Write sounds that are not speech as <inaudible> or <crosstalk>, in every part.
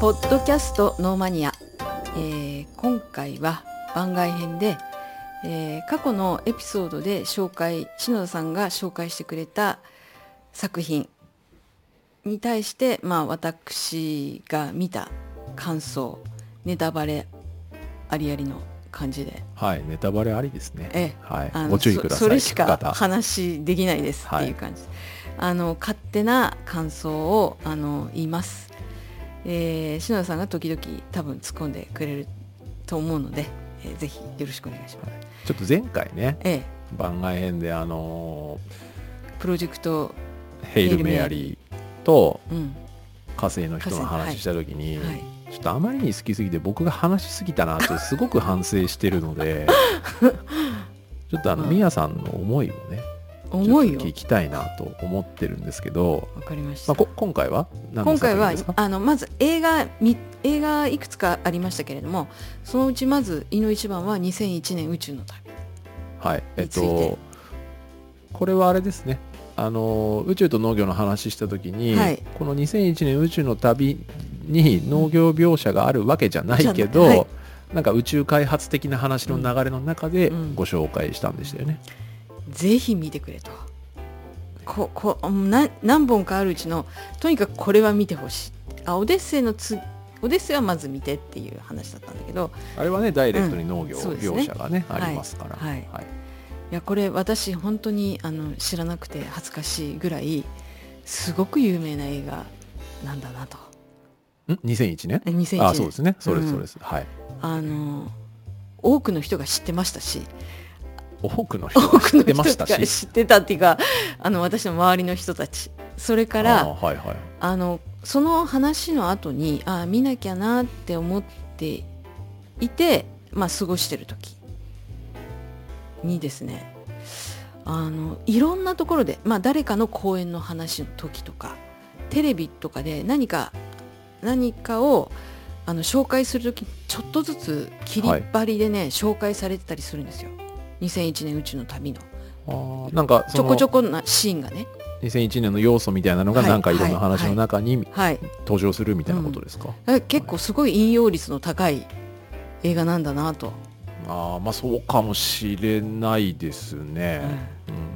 ポッドキャストノーマニア、えー今回は番外編で、えー過去のエピソードで紹介篠田さんが紹介してくれた作品に対して、まあ、私が見た感想ネタバレありありの感じで、はい、ネタバレありですね。ええ。はい。ご注意ください。そそれしか方。話できないですっていう感じ、あの勝手な感想をあの言います、えー、篠田さんが時々多分突っ込んでくれると思うので、えーぜひよろしくお願いします、ちょっと前回ね、ええ。番外編であのプロジェクトーヘイルメアリー。とうん。火星の人の話した時に、はい。ちょっとあまりに好きすぎて僕が話しすぎたなと <laughs> すごく反省してるので <laughs> ちょっとあのうんミヤさんの思いをね重いよ。聞きたいなと思ってるんですけど、わかりました、まあ、こ今回は今回はあのまず映画み映画いくつかありましたけれどもそのうちまず胃の一番は2001年宇宙の旅はいえっとこれはあれですね。あの宇宙と農業の話した時に、はい。この2001年宇宙の旅に農業描写があるわけじゃないけど、はい。なんか宇宙開発的な話の流れの中でうん。ご紹介したんでしたよね。ぜひ見てくれと。ここな何本かあるうちのとにかくこれは見てほしい。あオデッセイのつオデッセイはまず見てっていう話だったんだけど。あれはねダイレクトに農業うんね。描写がね、はい。ありますから。はい。い。やこれ私本当にあの知らなくて恥ずかしいぐらいすごく有名な映画なんだなと。ん？2001年2001年あそうですね。そうですうん。そうです、はい。あの多くの人が知ってましたし多くの人多が知ってましたがし。知ってたっていうかあの私の周りの人たち。それかあらーはいはい。あのその話の後にあ見なきゃなって思っていて、まあ、過ごしてる時にですねあのいろんなところで、まあ、誰かの講演の話の時とかテレビとかで何か何かをあの紹介する時ちょっとずつ切り張りでね、紹介されてたりするんですよ2001年宇宙の旅の。なんかちょこちょここなシーンがね。2001年の要素みたいなのがはいなんかいろんな話の中にはい登場するみたいなことですか、え結構すごい引用率の高い映画なんだなと、ああまあそうかもしれないですね、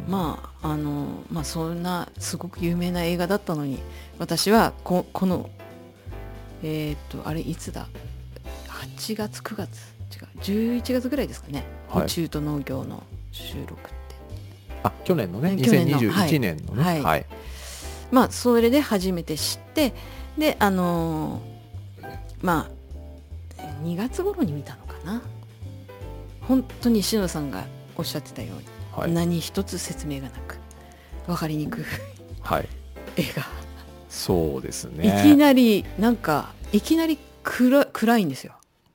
うん。まああのまあそんなすごく有名な映画だったのに私はここのえーっとあれいつだ？8月9月？違う11月ぐらいですかね、はい。宇宙と農業の収録って。あ去年のね去年の2021年のね。はい。はい、まあそれで初めて知ってであのーまあ2月頃に見たのかな。本当に篠田さんがおっしゃってたように、はい。何一つ説明がなく分かりにくいはい、映画、そうですね。いきなりなんかいきなり暗暗いんですよ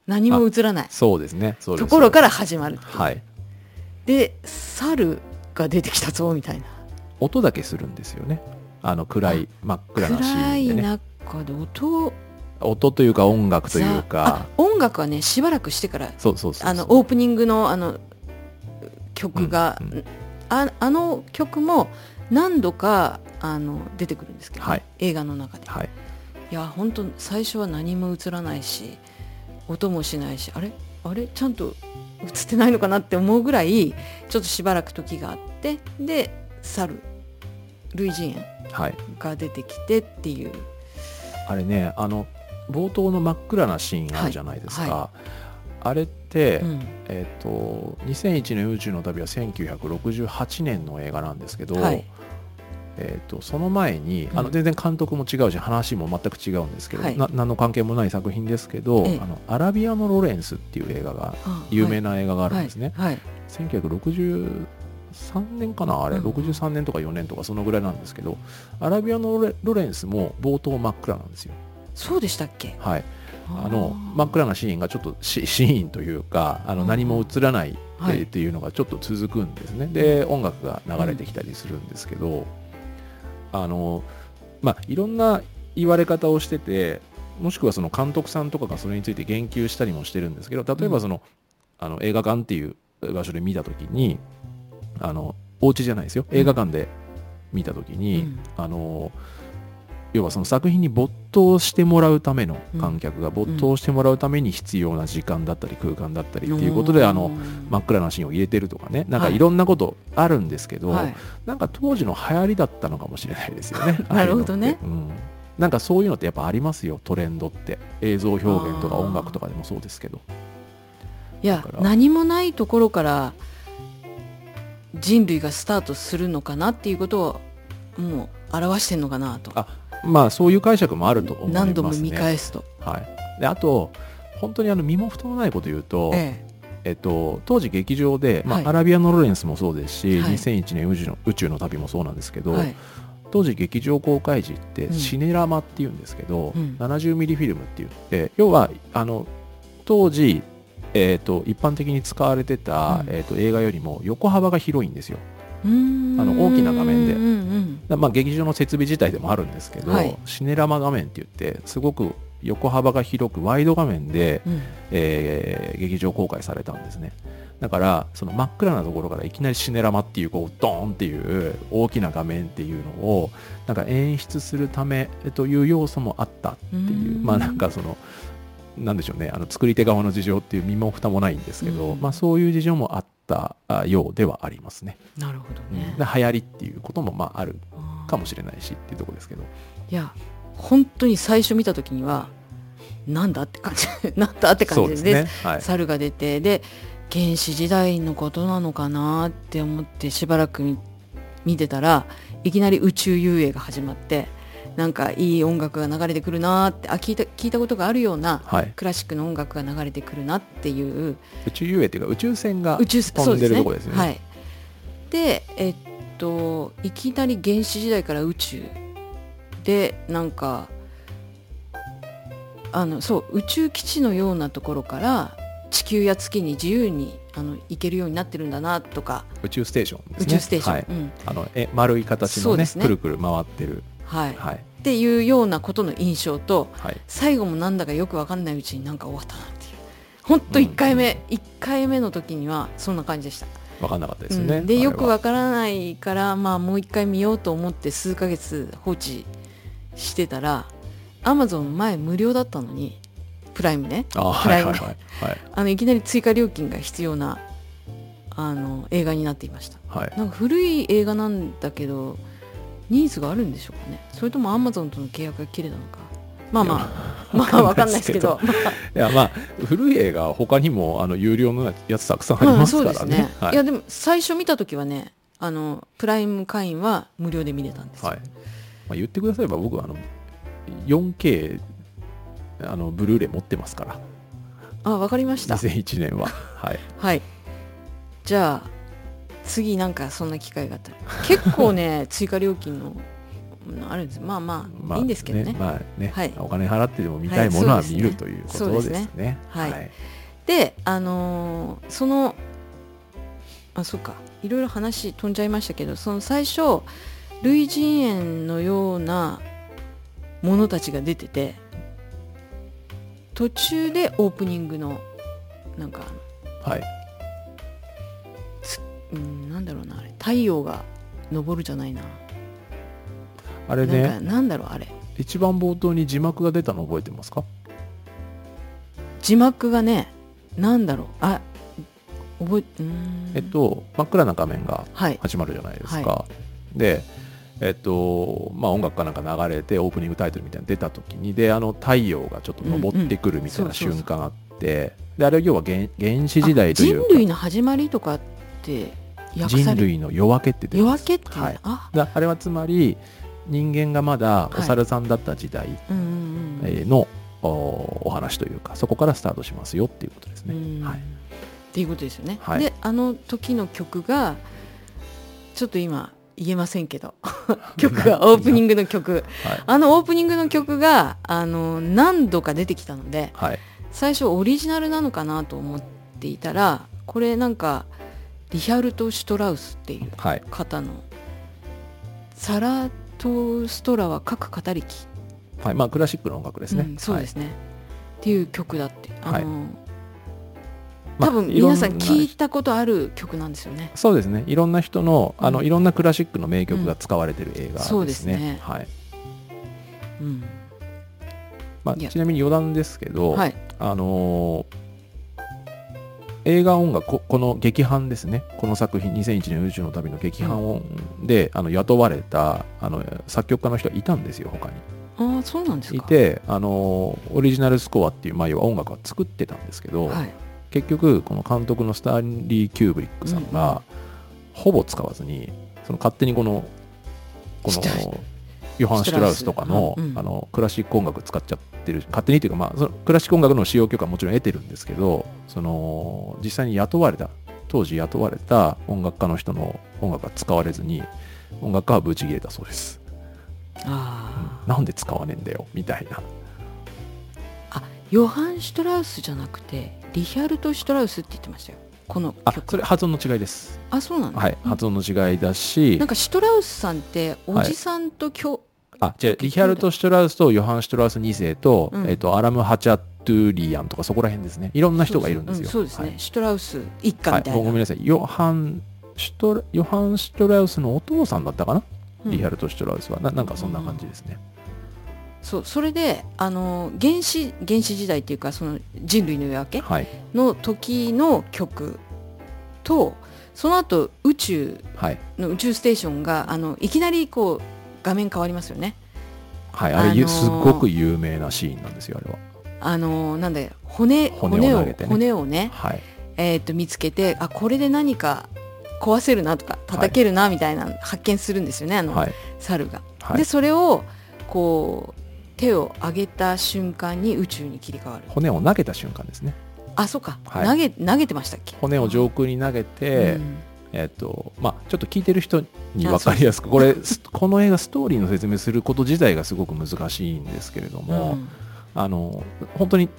何も映らない。そうですね。ところから始まるはい。で猿が出てきたぞみたいな。音だけするんですよね。あの暗い真っ暗なシ暗いーンでね。中で音。音というか音楽というか。あ音楽はねしばらくしてからそうそうそうそう。あのオープニングのあの曲が、うんうん。ああの曲も何度かあの出てくるんですけどね、はい。映画の中で、はい。いや本当最初は何も映らないし音もしないしあれ？あれ？ちゃんと映ってないのかなって思うぐらいちょっとしばらく時があってで猿類人猿はい。が出てきてっていう。あれねあの冒頭の真っ暗なシーンあるじゃないですか、はい。はあれって、うん。えっ、と2001年宇宙の旅は1968年の映画なんですけど、はいえー、とその前に、あうん。の全然監督も違うし話も全く違うんですけど、はい。な何の関係もない作品ですけど、ええ。あのアラビアのロレンスっていう映画があ有名な映画があるんですね、はい。はい。1963年かな？あれ、うん。63年とか4年とかそのぐらいなんですけどアラビアのロレンスも冒頭真っ暗なんですよ。そうでしたっけ？はい。あのー真っ暗なシーンがちょっとシシーンというかあのうん。何も映らないっていうのがちょっと続くんですね、で音楽が流れてきたりするんですけど、あのまあいろんな言われ方をしててもしくはその監督さんとかがそれについて言及したりもしてるんですけど例えばその,、あの映画館っていう場所で見た時にあのお家じゃないですよ。映画館で見た時に、うん。あの要はその作品に没頭してもらうための観客が没頭してもらうために必要な時間だったり空間だったりっていうことで、あの真っ暗なシーンを入れてるとかね。なんかい。ろんなことあるんですけど、はい。なんか当時の流行りだったのかもしれないですよね。<laughs> なるほどね。うん、なんかそういうのってやっぱありますよトレンドって。映像表現とか音楽とかでもそうですけど。いや何もないところから人類がスタートするのかなっていうことをもう表してんのかなと。あまあそういう解釈もあると思いますね。何度も見返すと、はい、であと本当にあの身も蓋もないこと言うと、ええ。っと、当時劇場で、まあはい。アラビアのロレンスもそうですし、はい。2001年宇宙の宇宙の旅もそうなんですけど、えはい。当時劇場公開時ってうん。シネラマっていうんですけど、うん。70ミリフィルムって言って要はあの当時、えっと一般的に使われてた、うん。えっと映画よりも横幅が広いんですよあの大きな画面で。うんうんだまあ、劇場の設備自体でもあるんですけど、はい。シネラマ画面って言ってすごく横幅が広くワイド画面で、うん。えー劇場公開されたんですね。だからその真っ暗なところからいきなりシネラマっていうこうドーンっていう大きな画面っていうのをなんか演出するためという要素もあったっていううん。まあなんかそのなんでしょうねあの作り手側の事情っていう身も蓋もないんですけど、うん。まあ、そういう事情もあったあようではありますね、なるほどうん。流行りっていうこともまああるかもしれないしっていうところですけど。いや本当に最初見た時にはなんだって感じ <laughs> なんだって感じでね。はい。猿が出てで原始時代のことなのかなって思ってしばらく見見てたらいきなり宇宙遊泳が始まってなんかいい音楽が流れてくるなってあ聞いた聞いたことがあるようなはい、クラシックの音楽が流れてくるなっていう。宇宙遊泳っていうか宇宙船が宇宙飛んでるとこですよね。はい、でえっといきなり原始時代から宇宙でなんかあのそう宇宙基地のようなところから地球や月に自由にあの行けるようになってるんだなとか、宇宙ステーションです宇ね宙ステーション、はい、うん。あのえ丸い形のねね。くるくる回ってるはい。はい。っていうようなことの印象とはい。最後もなんだかよくわかんないうちになんか終わったなっていう。本当1回目、一回目の時にはそんな感じでした。分かんなかったですよね、うん。でよくあれは。わからないから、まあ、もう一回見ようと思って数ヶ月放置してたらアマゾン前無料だったのにプライムね。あプライムいはい。あのいきなり追加料金が必要なあの映画になっていました。はい。なんか古い映画なんだけどニーズがあるんでしょうかね。それともアマゾンとの契約が切れたのか。まあまあ <laughs> まあわかんないですけど。<laughs> いやまあ古い映画他にもあの有料のやつたくさんありますそうですからね,、はい。いやでも最初見た時はねあのプライム会員は無料で見れたんですよ、はい。まあ、言ってくだされば僕はあの 4K あのブルーレイ持ってますから。あわかりました。2001年は。はい。はい。じゃあ次なんかそんな機会があったら。結構ね <laughs> 追加料金のうんあるんです。まあまあ、まあいいんですけどね。まあね、はい。お金払ってでも見たいものは見るということですね。はいであのーそのあそっか。いろいろ話飛んじゃいましたけどその最初類人猿のようなものたちが出てて途中でオープニングのなんかはい。うんなんだろうなあれ。太陽が昇るじゃないな。あれなんなんだろうあれ。一番冒頭に字幕が出たの覚えてますか？字幕がねなんだろう。あ覚えうーん。えっと、真っ暗な画面がはい。始まるじゃないですか。で、えっと、まあ音楽かなんか流れてオープニングタイトルみたいなの出た時に、で、あの太陽がちょっと昇ってくるみたいな瞬間あって、で、あれは要は原原始時代というか、あ人類の始まりとかって人類の夜明けって出てます。夜明けってはい。あ。だあれはつまり人間がまだお猿さんだった時代のおお話というかそこからスタートしますよっていうことですね。うん。はい、っていうことですよね、はい。であの時の曲がちょっと今言えませんけど <laughs> 曲がオープニングの曲。はい。あのオープニングの曲があの何度か出てきたのではい。最初オリジナルなのかなと思っていたらこれなんかリヒャルト・シュトラウスっていうはい。方の「サラトストラは各語りき」はいまあ、クラシックの音楽ですね。うんそうですね、っていう曲だってあの、はい。まあ多分皆さん聞いたことある曲なんですよね。そうですね。いろんな人のあの、うんいろんなクラシックの名曲が使われてる映画ですね。そうですね。はい、うん。まあ、ちなみに余談ですけど、はい。あのー映画音楽ここの劇伴ですね。この作品2001年宇宙の旅の劇伴音で、あの雇われたあの作曲家の人がいたんですよ他に。ああそうなんですか。いて、あのーオリジナルスコアっていう、まあ、要は音楽は作ってたんですけど、はい。結局この監督のスターリー・キューブリックさんが、ほぼ使わずにその勝手にこのこのヨハン・シュトラウスとかの,、うん。あのクラシック音楽使っちゃってる勝手にというか、まあ、そのクラシック音楽の使用許可はもちろん得てるんですけどその実際に雇われた当時雇われた音楽家の人の音楽が使われずに音楽家はブチ切れたそうです、あなんで使わねえんだよみたいな。あヨハン・シュトラウスじゃなくてリヒャルト・シュトラウスって言ってましたよ。このあ曲それ発音の違いです。あそうなんだ、はい発音の違いだし。なんかシュトラウスさんっておじさんと今日、あ、違う、リヒャルト・シュトラウスとヨハン・シュトラウス2世と、うんえっ、と、アラム・ハチャトゥリアンとかそこら辺ですね。いろんな人がいるんですよ。そうそうですね、はいシュトラウス一家はいみたいな、ごめんなさい。ヨハン・シュトラ、ヨハン・シュトラウスのお父さんだったかな、うんリヒャルト・シュトラウスは。ななんかそんな感じですね。そうそれであの原始原始時代っていうかその人類の夜明けはい。の時の曲とその後宇宙はい。の宇宙ステーションがあのいきなりこう画面変わりますよねはい。あれ、あのーすっごく有名なシーンなんですよ、あれは。あのなんだよ骨骨骨をを投げてね骨をねはい。えー、と見つけてあこれで何か壊せるなとか叩けるなみたいな発見するんですよね、あのはい。猿が。はいで。それをこう手を上げた瞬間に宇宙に切り替わる骨を投げた瞬間ですね。あそうか、はい投げ投げてましたっけ？骨を上空に投げて、うんえっとまあ、ちょっと聞いてる人に分かりやすくこれすこの映画ストーリーの説明すること自体がすごく難しいんですけれども、うん。あの本当に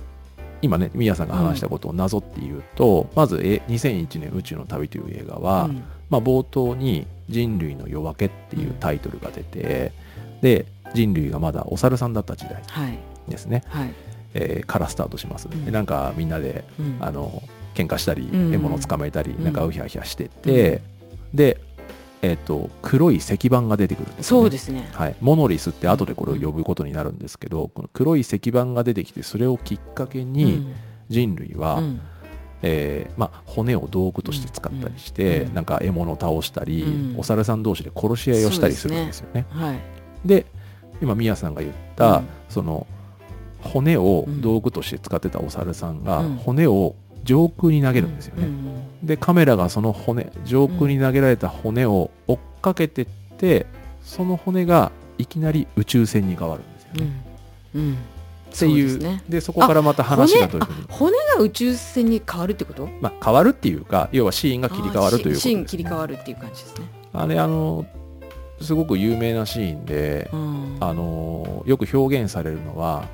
今ね宮さんが話したことをなぞって言うと、まずえ2001年「宇宙の旅」という映画は、うん。まあ、冒頭に「人類の夜明け」っていうタイトルが出て、で人類がまだお猿さんだった時代はい。ですね、はい、えーからスタートします、うん。でなんかみんなでうん。あの喧嘩したりうん。獲物を捕まえたり、うん。なんかうひゃうひゃしてて、で、えっと黒い石板が出てくるんですよ、ね、そうですね。はい、モノリスって後でこれを呼ぶことになるんですけど、この黒い石板が出てきてそれをきっかけに人類は、うん。えーまあ、骨を道具として使ったりして、うん。なんか獲物を倒したり、うん。お猿さん同士で殺し合いをしたりするんですよね。はい。で今宮さんが言った、うん。その骨を道具として使ってたお猿さんが、うん。骨を上空に投げるんですよね。うんでカメラがその骨上空に投げられた骨を追っかけてって、その骨がいきなり宇宙船に変わるんですようね。ん。うん。っていうですね。でそこからまた話がどういうふうに、骨が宇宙船に変わるってこと？まあ、変わるっていうか要はシーンが切り替わるということです、あーシシーンね、切り替わるっていう感じですね。あれあのすごく有名なシーンで、うん。あのよく表現されるのは、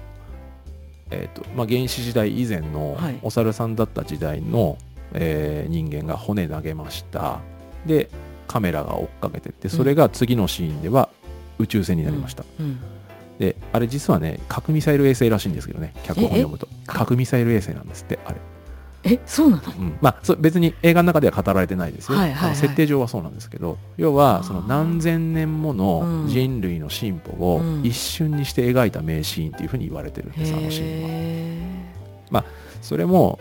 えーとまあ、原始時代以前のはい。お猿さんだった時代の、えー人間が骨投げました。でカメラが追っかけてってそれが次のシーンでは宇宙船になりました、うん。であれ実はね核ミサイル衛星らしいんですけどね脚本を読むと。か核ミサイル衛星なんですってあれ、えそうなの？うん。まあ、そ別に映画の中では語られてないですよ、はいはいはい。設定上はそうなんですけど要はその何千年ものうん。人類の進歩をうん。一瞬にして描いた名シーンっていうふうに言われてるんです、あのシーンは。へそれも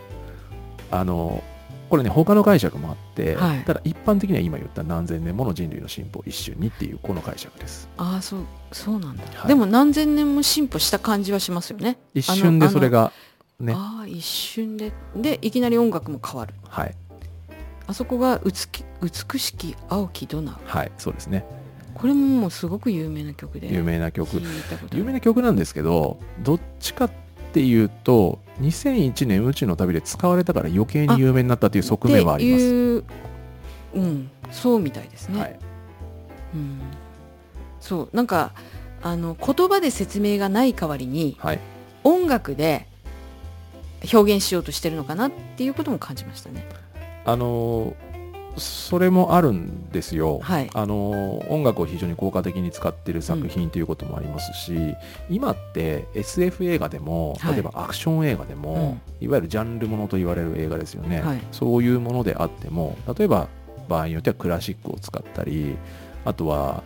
あのこれね他の解釈もあって、はい。ただ一般的には今言った何千年もの人類の進歩を一瞬にっていうこの解釈です。ーああそうそうなんだ、はい。でも何千年も進歩した感じはしますよね。一瞬でそれがね。ああ一瞬で。でいきなり音楽も変わる。はい。あそこが美美しき青きドナウはいそうですね。これももうすごく有名な曲で。有名な曲。有名な曲なんですけどどっちかっていうと2001年宇宙の旅で使われたから余計に有名になったという側面はあります。うんそうみたいですね、はい、うん、そうなんかあの言葉で説明がない代わりにはい、音楽で表現しようとしてるのかなっていうことも感じましたね。あのーそれもあるんですよ。はい。あのー音楽を非常に効果的に使っている作品ということもありますし、今って SF 映画でもはい。例えばアクション映画でも、いわゆるジャンルものと言われる映画ですよね、はい。そういうものであっても例えば場合によってはクラシックを使ったりあとは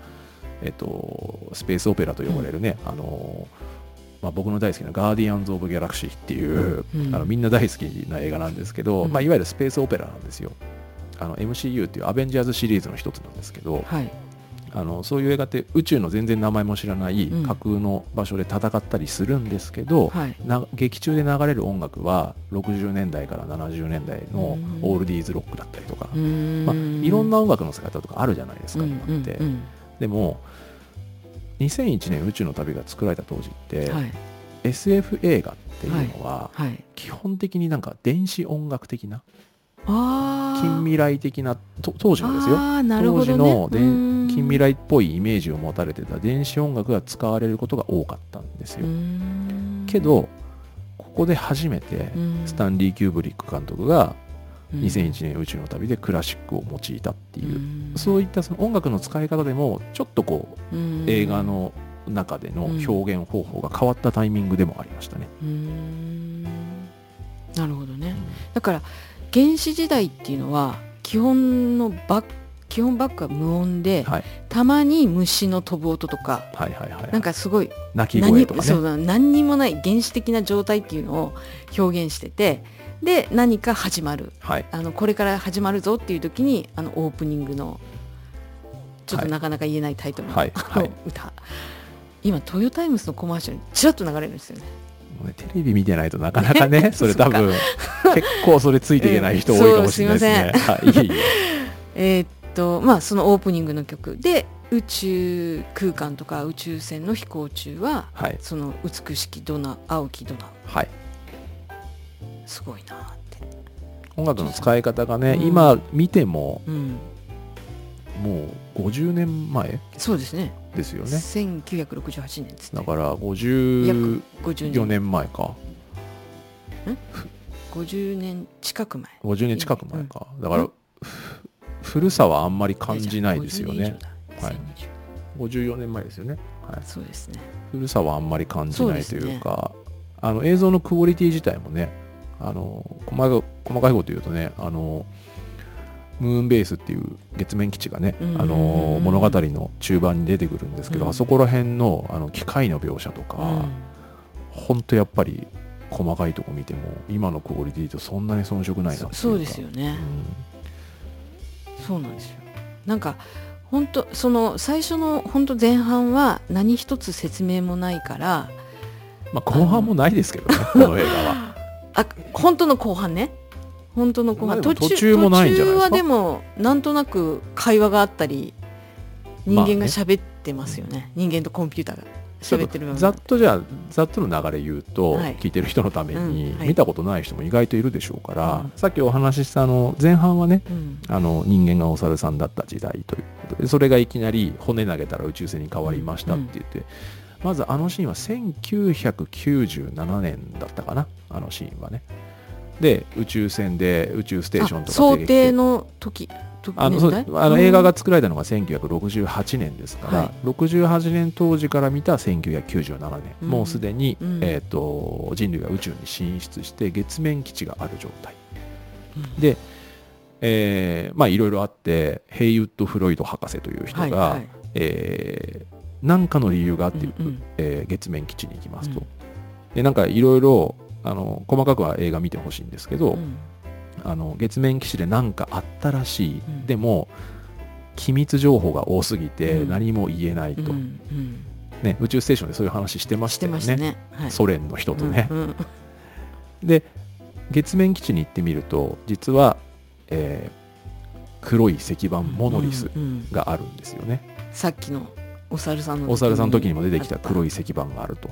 えっと、スペースオペラと呼ばれるね、あのまあ、僕の大好きな「ガーディアンズ・オブ・ギャラクシー」っていう、うんあのみんな大好きな映画なんですけど、うん。まあ、いわゆるスペースオペラなんですよ。あの MCU っていうアベンジャーズシリーズの一つなんですけどはい。あのそういう映画って宇宙の全然名前も知らないうん。架空の場所で戦ったりするんですけど、はい。な劇中で流れる音楽は60年代から70年代のうん。オールディーズロックだったりとか、まあ、いろんな音楽の使い方とかあるじゃないですか、うん今って、うんうん。でも2001年宇宙の旅が作られた当時って、はい。SF 映画っていうのははい。基本的になんか電子音楽的な近未来的なと当時のですよ。ね。当時の近未来っぽいイメージを持たれてた電子音楽が使われることが多かったんですよ、ん。けどここで初めてうん。スタンリー・キューブリック監督がうん2001年宇宙の旅でクラシックを用いたっていう、うん。そういったその音楽の使い方でもちょっとこううん。映画の中での表現方法が変わったタイミングでもありましたね。うーん。なるほどね。だから原始時代っていうのは基本のバッ基本バックは無音で、はい。たまに虫の飛ぶ音とかはいはいはい。なんかすごい鳴き何声とかね。そうだ何にもない原始的な状態っていうのを表現しててで何か始まる。はい。あのこれから始まるぞっていう時にあのオープニングのちょっとはい。なかなか言えないタイトルの、はい。はい。歌。今トヨタイムスのコマーシャルにちらっと流れるんですよね。テレビ見てないとなかなかね、<laughs> それ多分、結構それついていけない人多いかもしれないですね。<laughs> はい、いえっとまあそのオープニングの曲。で宇宙空間とか宇宙船の飛行中ははい。その美しきドナ青きドナはい。すごいなって、音楽の使い方がね、うん。今見ても、うん、もう50年前そうですね。ですよね。1968年ですね。だから54 50年。年前か。50年近く前。50年近く前か。だから古さはあんまり感じないですよね。じゃあ50はい年以上だ。54年前ですよね。はい。そうですね。古さはあんまり感じないというかあの映像のクオリティ自体もねあの細か細かいこと言うとねあのムーンベースっていう月面基地がね、うんうんうんうん。あの物語の中盤に出てくるんですけど、うん。あそこら辺のあの機械の描写とか、ほん。とやっぱり細かいとこ見ても今のクオリティとそんなに遜色ないなっていうか。そそうですよね、うそうなんですよ。なんか本当その最初の本当前半は何一つ説明もないからんまあ後半もないですけどねこの映画はあ本当の後半ね。本当の後半。まあでも途中もないんじゃないですか？途中はでもなんとなく会話があったり人まあね。間が喋ってますよね,、人間とコンピューターが喋ってるざっとじゃあざっとの流れ言うと、はい。聞いてる人のために、見たことない人も意外といるでしょうから、うん。さっきお話ししたあの前半はねうん。あの人間がお猿さんだった時代ということでそれがいきなり骨投げたら宇宙船に変わりましたって言って、まずあのシーンは1997年だったかな。あのシーンはね。で宇宙船で宇宙ステーションとかあ想定の時時あのあの映画が作られたのが1968年ですから、はい。68年当時から見た1997年、うん。もうすでに、うん。えー、と人類が宇宙に進出して月面基地がある状態。うん。で、えーまあいろいろあってヘイウッド・フロイド博士という人が、はいはい。えー何かの理由があって、うんうん。えー月面基地に行きますと、うん。でなんかいろいろあの細かくは映画見てほしいんですけど、うん。あの月面基地で何かあったらしい、うん。でも機密情報が多すぎてうん。何も言えないと、うんうん。ね、宇宙ステーションでそういう話してまししたてよねね。はい。ソ連の人とね、うんうん。で月面基地に行ってみると実は、えー黒い石板モノリスうんうん。があるんですよね、さっきのお猿さんのお猿さんの時にも出てきた黒いい石板があると。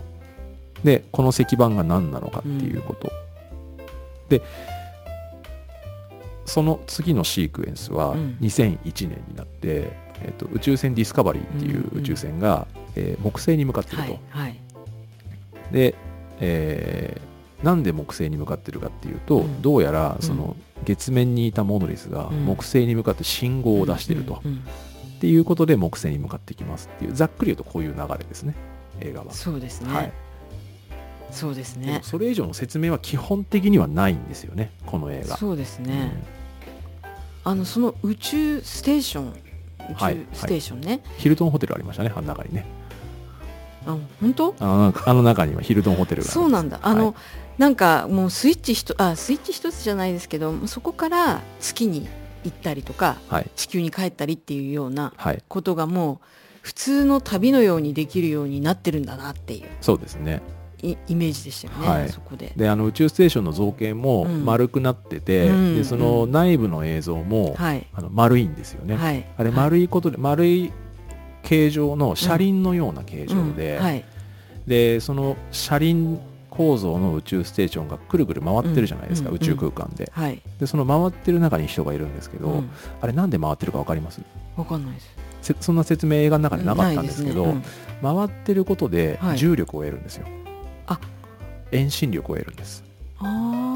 でこの石板が何なのかっていうこと、でその次のシークエンスはうん。2001年になって、えっと宇宙船ディスカバリーっていう宇宙船が、えー木星に向かってると、はいはい。で、えーなんで木星に向かってるかっていうと、うん。どうやらうん。その月面にいたモノリスがうん。木星に向かって信号を出してると、うんうんっていうことで木星に向かってきますっていうざっくり言うとこういう流れですね。映画は。そうですね、はい、そうですね。それ以上の説明は基本的にはないんですよねこの映画。そうですね、あのその宇宙ステーション宇はい宙ステーションね、ヒルトンホテルありましたねあの中にね。あ本当？あのあの中にはヒルトンホテルがそうなんだ。あの、はい。なんかもうスイッチひとあスイッチ一つじゃないですけどそこから月に行ったりとかはい。地球に帰ったりっていうようなはい。ことがもう普通の旅のようにできるようになってるんだなっていうそうですね。イイメージでしたよね、はい。そこで。であの宇宙ステーションの造形もうん。丸くなってて、うんでその内部の映像も、はい、あの丸いんですよね、はい、あれ丸いことで、丸い形状の車輪のような形状で、でその車輪構造の宇宙ステーションがくるくる回ってるじゃないですか、うん宇宙空間で。はい、でその回ってる中に人がいるんですけど、うん、あれなんで回ってるか分かります？わかんないです。せそんな説明映画の中でなかったんですけど、ね。回ってることではい重力を得るんですよ、あ。遠心力を得るんです。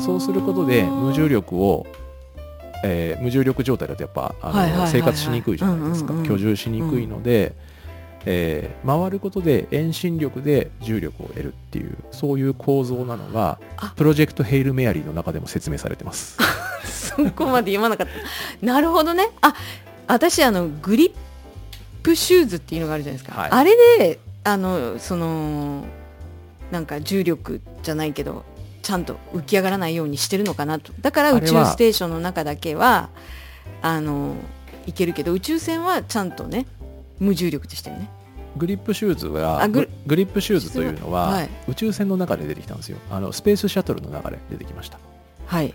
そうすることで無重力を、えー無重力状態だとやっぱあの、はいはいはいはい。生活しにくいじゃないですか、居住しにくいので、えー回ることで遠心力で重力を得るっていうそういう構造なのがあプロジェクトヘイル・メアリーの中でも説明されてます <laughs> そこまで読まなかった。なるほどね。あ、私あのグリップシューズっていうのがあるじゃないですか。はいあれであのそのなんか重力じゃないけどちゃんと浮き上がらないようにしてるのかなと。だから宇宙ステーションの中だけはあの行けるけど宇宙船はちゃんとね無重力でしたよね。グリップシューズはあグリップシューズというのは、はい。宇宙船の中で出てきたんですよ。あのスペースシャトルの中で出てきました。はい。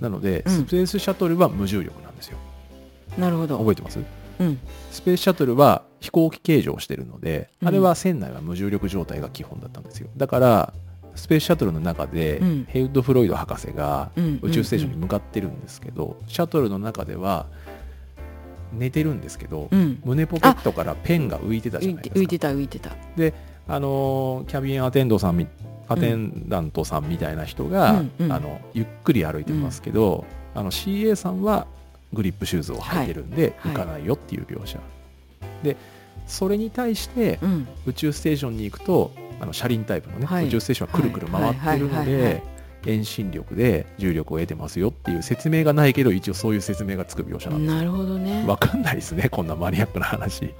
なので、うん。スペースシャトルは無重力なんですよ。なるほど。覚えてます？うん。スペースシャトルは飛行機形状をしてるので、うん。あれは船内は無重力状態が基本だったんですよ。だからスペースシャトルの中で、うん。ヘイド・フロイド博士がうん。宇宙ステーションに向かってるんですけど、シャトルの中では寝てるんですけど、うん。胸ポケットからペンが浮いてたじゃ浮ないいですか。て浮いてた浮いてた。あのーキャビンアテンドさんみアテンダントさんみたいな人が、うんうん。あのゆっくり歩いてますけど、あの CA さんはグリップシューズを履いてるんで、はい。浮かないよっていう描写、でそれに対してうん。宇宙ステーションに行くとあの車輪タイプのね、はい。宇宙ステーションはくるくる回ってるのはいはいはいはいで遠心力で重力を得てますよっていう説明がないけど一応そういう説明がつく描写なんですなるほどね。わかんないですねこんなマニアックな話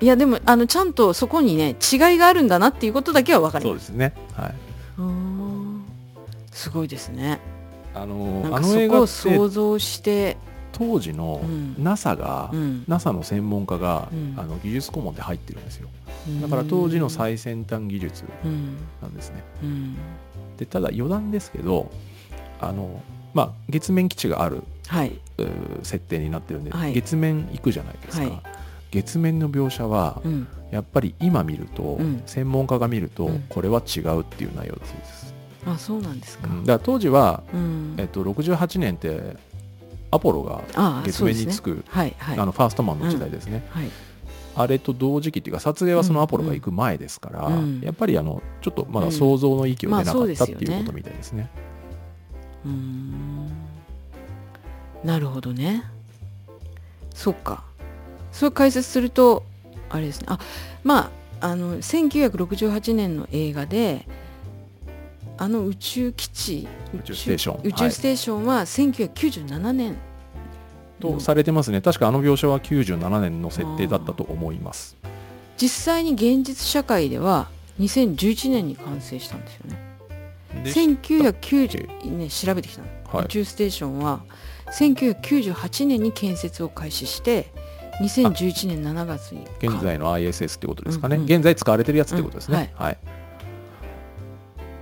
いやでもあのちゃんとそこにね違いがあるんだなっていうことだけは分かりま。そうですすねはいうんすごいですね。あのあの映画想像して、当時のうん。NASA が、うん。NASA の専門家が、うん。あの技術顧問で入ってるんですよ。だから当時の最先端技術うん。なんですね。うん。でただ余談ですけどあのまあ月面基地があるはい、設定になってるんで、はい。月面行くじゃないですか、はい。月面の描写はうん、やっぱり今見ると、うん。専門家が見ると、うん。これは違うっていう内容です、あそうなんですか。うん。だから当時は、うん。えっと、68年ってアポロがあ月面に着く、はいはい。あのファーストマンの時代ですね、はい。あれと同時期っていうか撮影はそのアポロが行く前ですから、うん。やっぱりあのちょっとまだ想像の域を出なかったっていうことみたいですね。うーん。なるほどね。そっか。そう解説するとあれですね。あまああの1968年の映画であの宇宙基地宇宙ステーション。宇宙ステーションは1997年。とされてますね。確かあの描写は97年の設定だったと思います。実際に現実社会では2011年に完成したんですよね。で1990ね調べてきたの、はい。宇宙ステーションは1998年に建設を開始して2011年7月に現在の ISS ってことですかね、うんうん。現在使われてるやつってことですね、うん。はい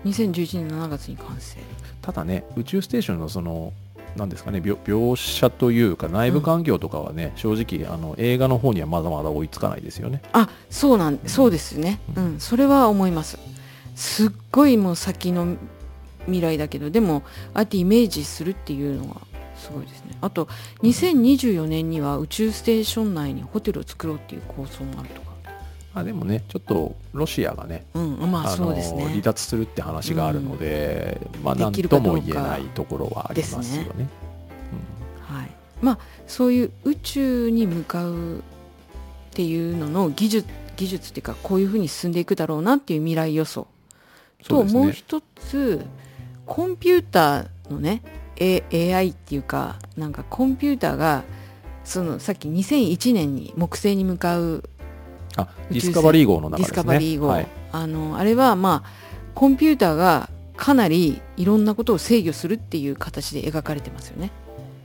2011年7月に完成ただね宇宙ステーションのそのなんですかね描描写というか内部環境とかはね、正直あの映画の方にはまだまだ追いつかないですよね。あそうなんそうですね。ううんそれは思います。すっごいもう先の未来だけどでもああやってイメージするっていうのはすごいですね。あと2024年には宇宙ステーション内にホテルを作ろうっていう構想もあるとかあでもねちょっとロシアがねうんまああのそうですね。離脱するって話があるので、まあで何とも言えないところはありますよね。はい、まあそういう宇宙に向かうっていうのの技術技術っていうかこういうふうに進んでいくだろうなっていう未来予想。と、もう一つコンピューターのね、A、AI っていうかなんかコンピューターがそのさっき2001年に木星に向かうあディスカバリー号の中ディスですねカバリー号、はい、あのあれはまあコンピューターがかなりいろんなことを制御するっていう形で描かれてますよね。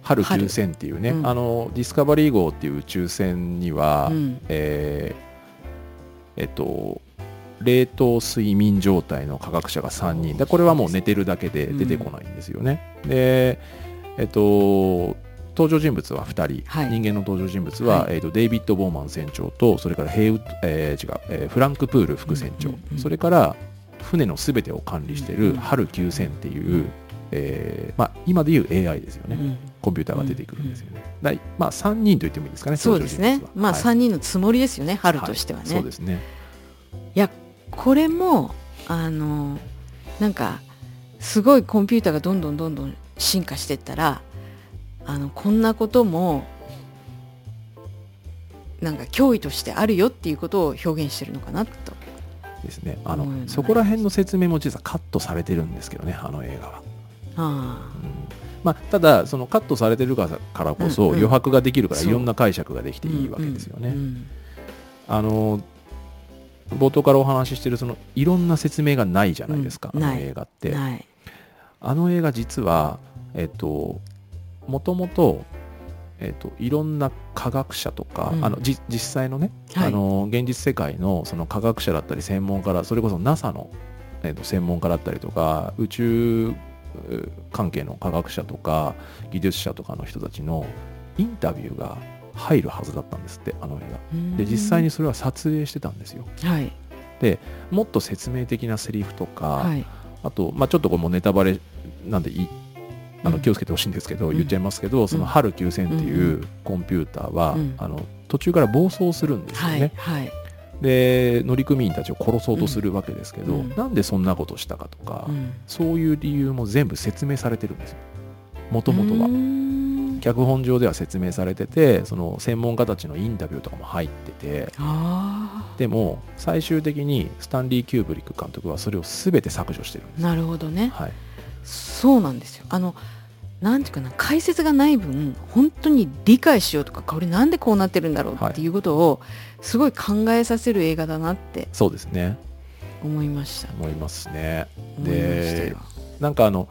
春春9000っていうね、うんあのディスカバリー号っていう宇宙船には、うん。えーえっと冷凍睡眠状態の科学者が3人。でこれはもう寝てるだけで出てこないんですよね。でえっと登場人物は2人、はい。人間の登場人物は、はい。えっとデイビッド・ボーマン船長とそれからヘイウえー違う、えーフランク・プール副船長、うんうんうんそれから船のすべてを管理しているうんうん春9000っていう、えーまあ、今でいう AI ですよね、うんコンピューターが出てくるんですよね。だいまあ、3人と言ってもいいですかね、そうですね。まあはい。3人のつもりですよね、春としてはね。そうですね。これもあのなんかすごいコンピューターがどんどんどんどん進化していったらあのこんなこともなんか脅威としてあるよっていうことを表現してるのかなと。ですね。あのそこら辺の説明も実はカットされてるんですけどね、あの映画は。あうん。まあ、ただ、そのカットされてるからこそ、余白ができるから、いろんな解釈ができあていいわけですよね。あの冒頭からお話ししてるそのいろんな説明がないじゃないですか、あのうん。ない。映画って。あの映画実は、えっと、もともと、えっと、いろんな科学者とか、うん。あのじ実際のね、はい。あの現実世界のその科学者だったり専門家だそれこそ NASA の、えっと、専門家だったりとか宇宙う関係の科学者とか技術者とかの人たちのインタビューが入るはずだったんですってあの映画。で実際にそれは撮影してたんですよ。はい。もっと説明的なセリフとか、はい。あと、まあ、ちょっとこれもうネタバレなんでいいあうん。の気をつけてほしいんですけど、うん。言っちゃいますけど、その春9000っていうコンピューターは、うん。あの途中から暴走するんですよはね。いはい。で乗組員たちを殺そうとするわけですけど、うん。なんでそんなことしたかとか、うん。そういう理由も全部説明されてるんですよ。もともとは。ん。脚本上では説明されててその専門家たちのインタビューとかも入っててあでも最終的にスタンリー・キューブリック監督はそれを全て削除してるんですあなるほどね。はい、そうなんですよ。あのなんていうかな解説がない分本当に理解しようとかこれなんでこうなってるんだろうってい。うことをすごい考えさせる映画だなってそうですね。思いました。思いますね。思いましたよ。なんかあの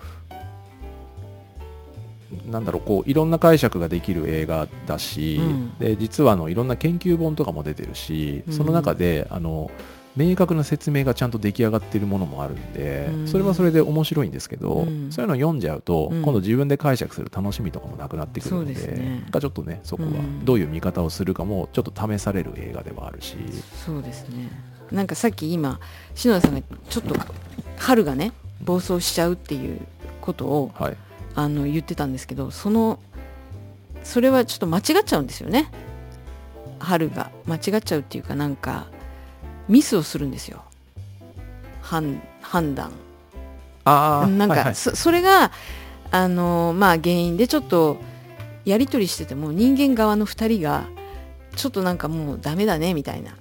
なんだろうこういろんな解釈ができる映画だし、うん。で実はあのいろんな研究本とかも出てるし、うん。その中であの明確な説明がちゃんと出来上がっているものもあるんで、うん。それはそれで面白いんですけど、うん。そういうのを読んじゃうと、うん。今度自分で解釈する楽しみとかもなくなってくるのでね。ちょっとねそこはうん。どういう見方をするかもちょっと試される映画ではあるし、そうですね。なんかさっき今篠田さんがちょっと春がね暴走しちゃうっていうことをはい、あの言ってたんですけどそのそれはちょっと間違っちゃうんですよね。春が間違っちゃうっていうかなんかミスをするんですよ。判判断。あーなんか、はいはい。そそれがあのまあ原因でちょっとやり取りしてても人間側の2人がちょっとなんかもうダメだねみたいな。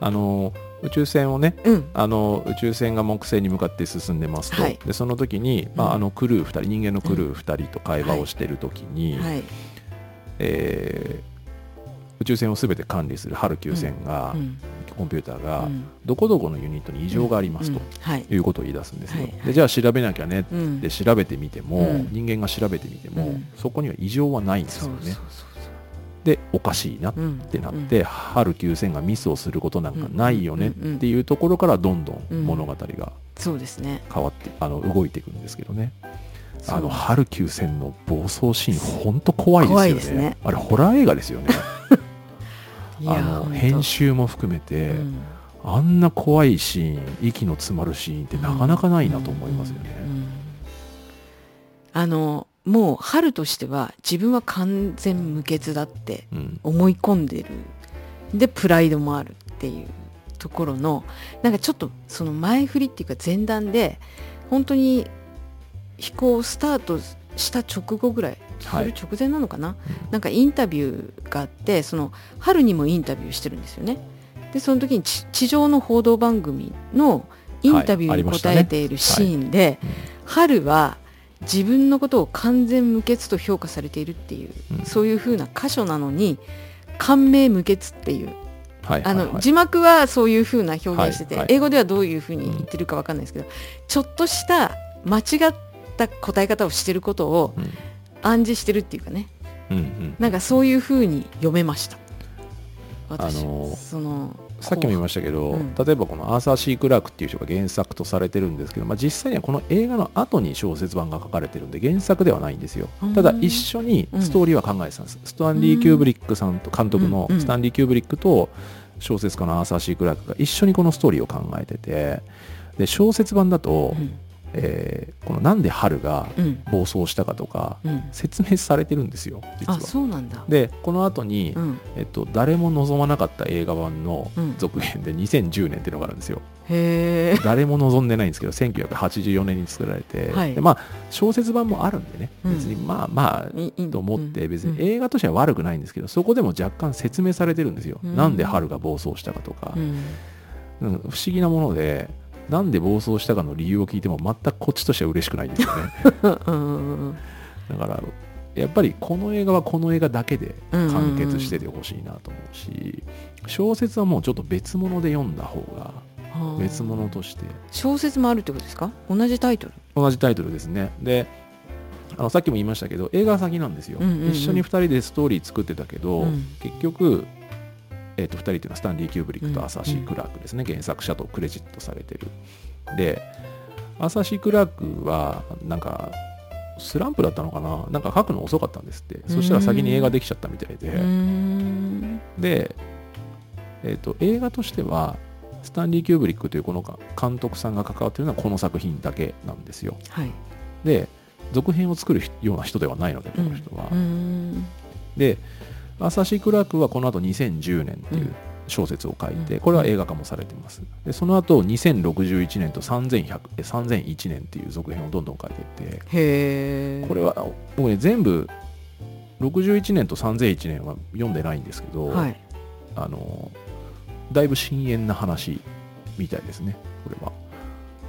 あの宇宙船をねうん。あの宇宙船が木星に向かって進んでますと、はい。でその時に、まあ、うん。あのクルー2人人間のクルー2人と会話をしている時に、はい、えー宇宙船を全て管理する春級船が、うんコンピューターが、うん。どこどこのユニットに異常がありますとい。いうことを言い出すんですよ、でじゃあ調べなきゃねうん。って調べてみても、うん。人間が調べてみても、うん。そこには異常はないんですよね。でおかしいなってなって、春級船がミスをすることなんかないよねっていうところからどんどん物語が変わってあの動いていくんですけどね。あの春級船の暴走シーン本当怖いですよ怖ねね。あれホラー映画ですよねあの編集も含めて、うん。あんな怖いシーン息の詰まるシーンってなかなかないなと思いますよね、うんうんあのもう春としては自分は完全無欠だってうん。思い込んでる。でプライドもあるっていうところのなんかちょっとその前振りっていうか前段で本当に飛行スタートした直後ぐらいそはい。れ直前なのかな、なんかインタビューがあってその春にもインタビューしてるんですよね。でその時に地地上の報道番組のインタビューに答えているシーンで、うん。春は自分のことを完全無欠と評価されているっていう、うん。そういう風な箇所なのに感銘無欠っていう。はいあの、はい。はい字幕はそういう風な表現してて、はいはい。英語ではどういう風に言ってるかわかんないですけど、ちょっとした間違った答え方をしてることをうん暗示してるっていうかね。うんうん。なんかそういう風に読めました。私、あのそのさっきも言いましたけど、う。ん。例えばこのアーサー・シー・クラークっていう人が原作とされてるんですけど、まあ、実際にはこの映画の後に小説版が書かれてるんで原作ではないんですよ。うん。ただ一緒にストーリーは考えてたんです、スタンリー・キューブリックさんと監督のうんスタンリー・キューブリックと小説家のアーサー・シー・クラークが一緒にこのストーリーを考えててで小説版だと、うんえーこのなんで HALがうん。暴走したかとかうん。説明されてるんですよ実は。あそうなんだ。でこの後に、うん。えっと、誰も望まなかった映画版のうん。続編で2010年っていうのがあるんですよ。へえ誰も望んでないんですけど1984年に作られて、はい。でまあ、小説版もあるんでね。うん。別にまあまあ、いいいと思って別うん。に映画としては悪くないんですけどそこでも若干説明されてるんですよ、うん。なんで春が暴走したかとか。う、ん。うん不思議なものでなんで暴走したかの理由を聞いても全くこっちとしては嬉しくないんですよね。だからやっぱりこの映画はこの映画だけで完結しててほしいなと思うし小説はもうちょっと別物で読んだ方がはあ別物として。小説もあるってことですか？同じタイトル？同じタイトルですね。であのさっきも言いましたけど映画は先なんですよ、うんうんうん。一緒に2人でストーリー作ってたけど、うん。結局、えー、と2人っていうのはスタンリー・キューブリックうん。とアーサー・シー・クラークですね、原作者とクレジットされてる。でアーサー・シー・クラークはなんかスランプだったのかな？なんか書くの遅かったんですって。そしたら先に映画できちゃったみたいで、で、えー、と映画としてはスタンリー・キューブリックというこの監督さんが関わっているのはこの作品だけなんですよ。はい。で続編を作るような人ではないのでこの人は、でアーサー・シー・クラークはこの後2010年っていううん小説を書いて、うん。これは映画化もされています。でその後2061年と3100え3001年っていう続編をどんどん書いていってへえ。これは僕ね全部61年と3001年は読んでないんですけど、はい。あのだいぶ深遠な話みたいですねこれは。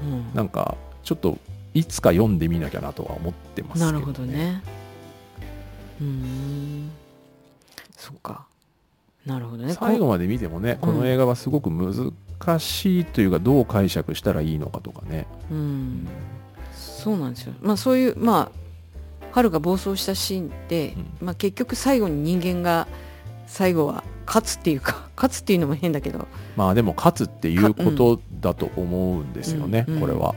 うん。なんかちょっといつか読んでみなきゃなとは思ってますけど、なるほどね。うーんそっか。なるほどね。最後まで見てもねこの映画はすごく難しいというかどう解釈したらいいのかとかね、こうん。そうなんですよ。まあそういうまあ春が暴走したシーンって、まあ、結局最後に人間が最後は勝つっていうか <laughs> 勝つっていうのも変だけど。まあでも勝つっていうことだと思うんですよね、うんうんこれは、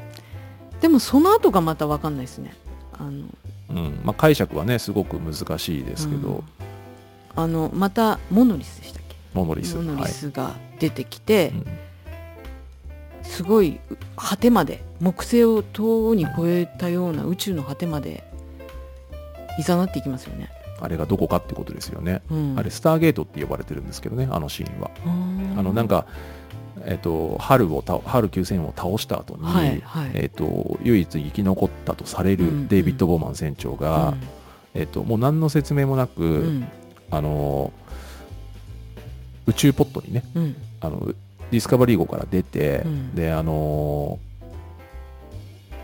でもその後がまた分かんないですね。あの。うん。まあ、解釈はねすごく難しいですけど、うんあのまたモノリスでしたっけ？モノリス。モノリはい。スが出てきて、うん。すごい果てまで木星を遠に超えたような宇宙の果てまでいざなっていきますよね。あれがどこかってことですよね、うん、あれスターゲートって呼ばれてるんですけどねあのシーンは、あのなんかえっと HALをた HAL 9000を倒した後に、はいはい。えっと唯一生き残ったとされうんうんるデイビッド・ボーマン船長が、えっともう何の説明もなく、うんうんあの宇宙ポットにねうん。あのディスカバリー号から出て、うん。であの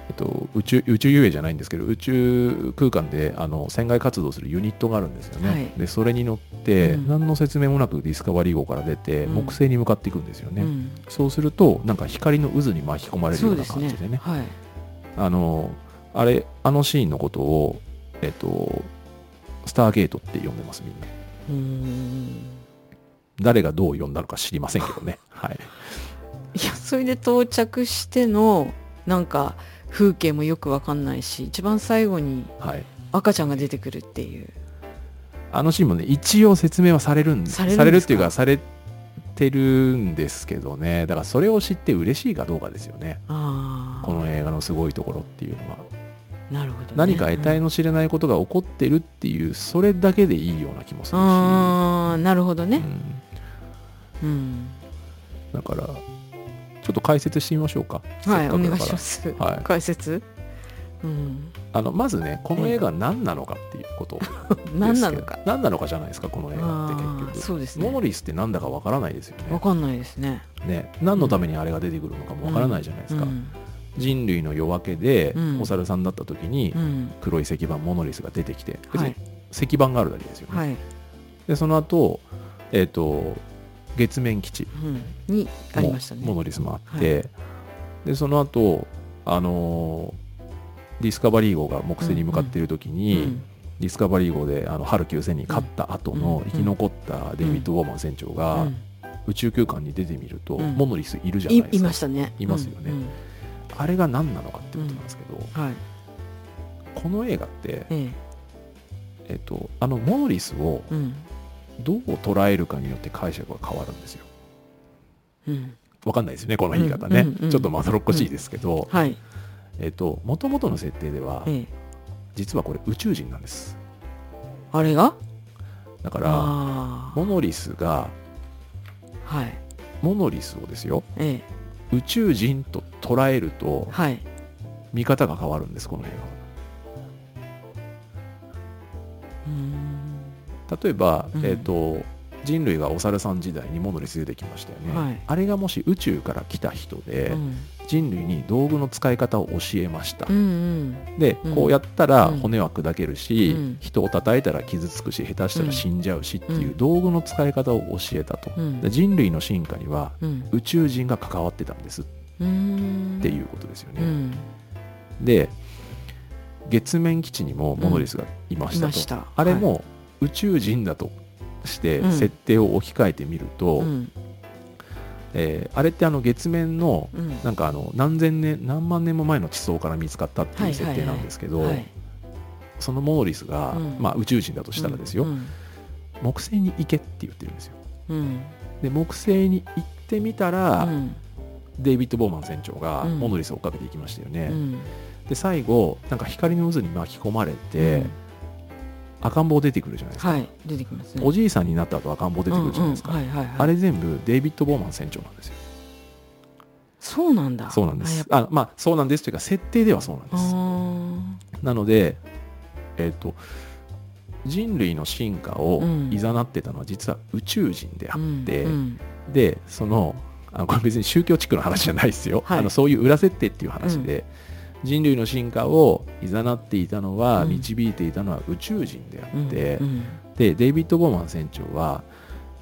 えっと、宇宙宇宙遊泳じゃないんですけど宇宙空間であの船外活動するユニットがあるんですよね、はい。でそれに乗って、うん。何の説明もなくディスカバリー号から出て、うん。木星に向かっていくんですよね、うん。そうするとなんか光の渦に巻き込まれるような感じでね。はい。あのあれあのシーンのことをえっとスターゲートって呼んでますみんな。誰がどう呼んだのか知りませんけどね。<laughs> はい。いやそれで到着してのなんか風景もよくわかんないし一番最後にはい。赤ちゃんが出てくるっていう。あのシーンもね、一応説明はされるんされるっていうか、されてるんですけどね、だからそれを知って嬉しいかどうかですよね、ああこの映画のすごいところっていうのは。なるほど、ね、何か得体のの知れないことが起こってるっていう、それだけでいいような気もするし、ああなるほどね。うん。うん、だから、ちょっと解説してみましょうか。はいお願いします、はい。解説？うん。あのまずね、この映画は何なのかっていうこと。<laughs> ですけど何なのか何なのかじゃないですか、この映画って結局。そうですね。モノリスって何だかわからないですよね。わかんないですね。ね。何のためにあれが出てくるのかもわからないじゃないですか。うん人類の夜明けでうん。お猿さんだった時にうん。黒い石板モノリスが出てきて別にはい。石板があるだけですよね、はい、でその後、えっと月面基地うん、にありましたね。モノリスもあって、でその後あのーディスカバリー号が木星に向かっている時に、うん。ディスカバリー号であの HAL 9000に勝った後のうん。生き残ったデイビッド・ボーマン船長がうん。宇宙空間に出てみると、うん。モノリスいるじゃないいいですか。ましたね。いますよね。うん。うんあれが何なのかってことなんですけど、はい。この映画って、ええ。っと、あのモノリスをどう捉えるかによって解釈が変わるんですよ。うん。わかんないですよねこの言い方ね、うんうんうん。ちょっとまどろっこしいですけど、はい。えっと元々の設定ではええ。実はこれ宇宙人なんです。あれが？だからあモノリスがあはい。モノリスをですよええ宇宙人と捉えるとはい。見方が変わるんですこの映画は。例えば、うん。えっと人類がお猿さん時代にモノリス出てきましたよね、はい。あれがもし宇宙から来た人で、うん。人類に道具の使い方を教えました、うんうん。で、うん。こうやったらうん。骨は砕けるし、うん。人を叩いたら傷つくし下手したら死んじゃうしっていううん。道具の使い方を教えたと、人類の進化にはうん。宇宙人が関わってたんです。っていうことですよね、うん。で月面基地にもモノリスがいましたと、した。あれも宇宙人だとしてうん。設定を置き換えてみると、うん。えーあれってあの月面のうん。なんかあの何千年何万年も前の地層から見つかったっていう設定なんですけど、はい。そのモノリスが、うん。まあ、宇宙人だとしたらですよ、うん。木星に行けって言ってるんですよ。うん。で木星に行ってみたら、うん。デイビッド・ボーマン船長がうん。モノリスを追っかけていきましたよね、うん。で最後なんか光の渦に巻き込まれて、うん赤ん坊出てくるじゃないですか、はい出てきますね。おじいさんになった後赤ん坊出てくるじゃないですか、あれ全部デイビッド・ボーマン船長なんですよ。そうなんだ。そうなんです。あまあそうなんですというか設定ではそうなんぱです。あなのでえっ、と人類の進化をうん。誘ってたのは実は宇宙人であーって、うんうん。でそのあこれ別に宗教地区の話じゃないですよ、はい。あのそういう裏設定っていう話で、人類の進化を誘っていたのは、うん。導いていたのは宇宙人であって、うんでデイビッド・ボーマン船長は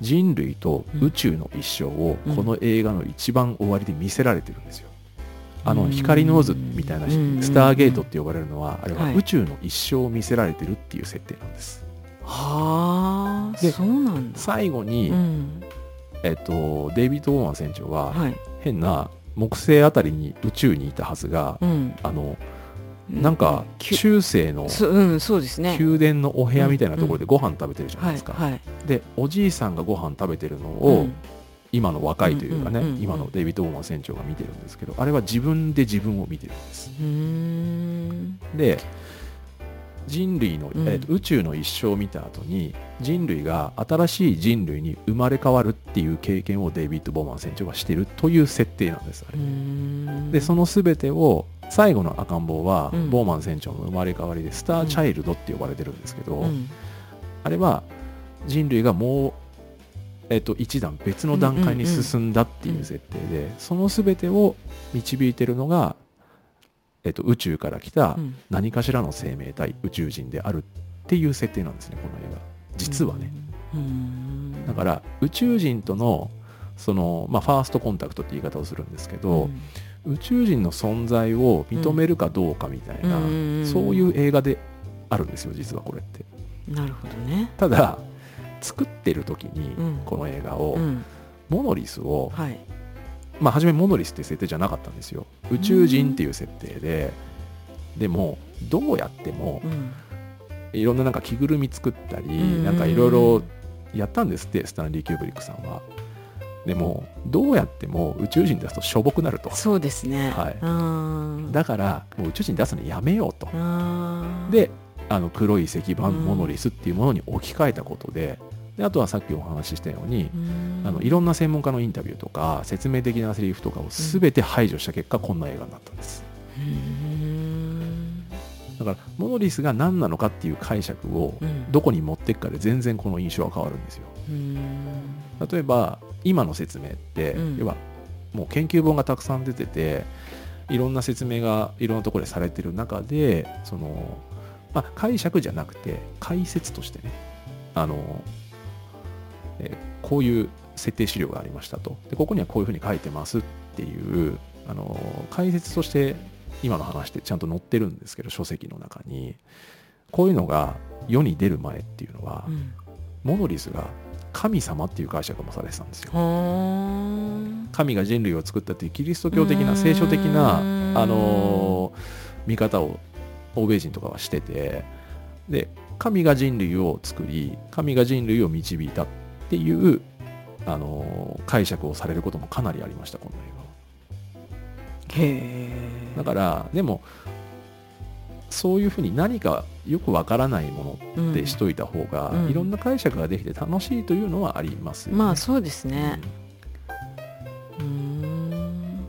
人類と宇宙の一生をうんこの映画の一番終わりで見せられてるんですよ。あのうん光の渦みたいなうん。スターゲートって呼ばれるのはあれははい宇宙の一生を見せられてるっていう設定なんです。はあでそうなんだ。最後に、うん。えっと、デイビッド・ボーマン船長ははい。変な木星あたりに宇宙にいたはずが、うん。あのなんか中世の宮殿のお部屋みたいなところでご飯食べてるじゃないはいですか。はいでおじいさんがご飯食べてるのうを、ん。今の若いというかね、今のデイビッド・ボーマン船長が見てるんですけどあれは自分で自分を見てるんです。で人類の、うん。えーと宇宙の一生を見た後に人類が新しい人類に生まれ変わるっていう経験をデイビッド・ボーマン船長がしてるという設定なんですあうれでその全てを最後の赤ん坊は、うん。ボーマン船長の生まれ変わりでスターチャイルドって呼ばれてるんですけど、うん。あれは人類がもう、えっと一段別の段階に進んだっていう設定で、その全てを導いてるのが、えっと宇宙から来たうん。何かしらの生命体宇宙人であるっていう設定なんですねこの映画。実はね、うん。だから宇宙人とのその、まあ、ファーストコンタクトって言い方をするんですけど、宇宙人の存在を認めるかどうかみたいな、うん。そういう映画であるんですよ実はこれって。なるほどね。ただ作ってる時にうん。この映画を、うん。モノリスを、はいまあ初めモノリスって設定じゃなかったんですよ。宇宙人っていう設定で、でもどうやってもうん。いろんななんか着ぐるみ作ったり、んなんかいろいろやったんですってスタンリー・キューブリックさんは。でもどうやっても宇宙人出すとしょぼくなると。そうですね。はい。うんだからもう宇宙人出すのやめようと。うんであの黒い石板うんモノリスっていうものに置き換えたことでであとはさっきお話ししたようにうん。あのいろんな専門家のインタビューとか説明的なセリフとかを全て排除した結果こんな映画になったんです。うんだからモノリスが何なのかっていう解釈をうん。どこに持っていくかで全然この印象は変わるんですよ。うん。例えば今の説明って、うん。要はもう研究本がたくさん出てていろんな説明がいろんなところでされてる中でその、まあ、解釈じゃなくて解説としてね。あの、えーこういう設定資料がありましたと。でここにはこういうふうに書いてますっていうあの解説として今の話ってちゃんと載ってるんですけど書籍の中に。こういうのが世に出る前っていうのは、うん。モノリスが神様っていう解釈もされてたんですよ。神が人類を作ったというキリスト教的な聖書的なあのー見方を欧米人とかはしてて。で神が人類を作り神が人類を導いたっていう、あのー解釈をされることもかなりありましたこの映画は。だからでもそういうふうに何かよくわからないものってしといた方が、うん。いろんな解釈ができて楽しいというのはありますよね、まあそうですね。うん。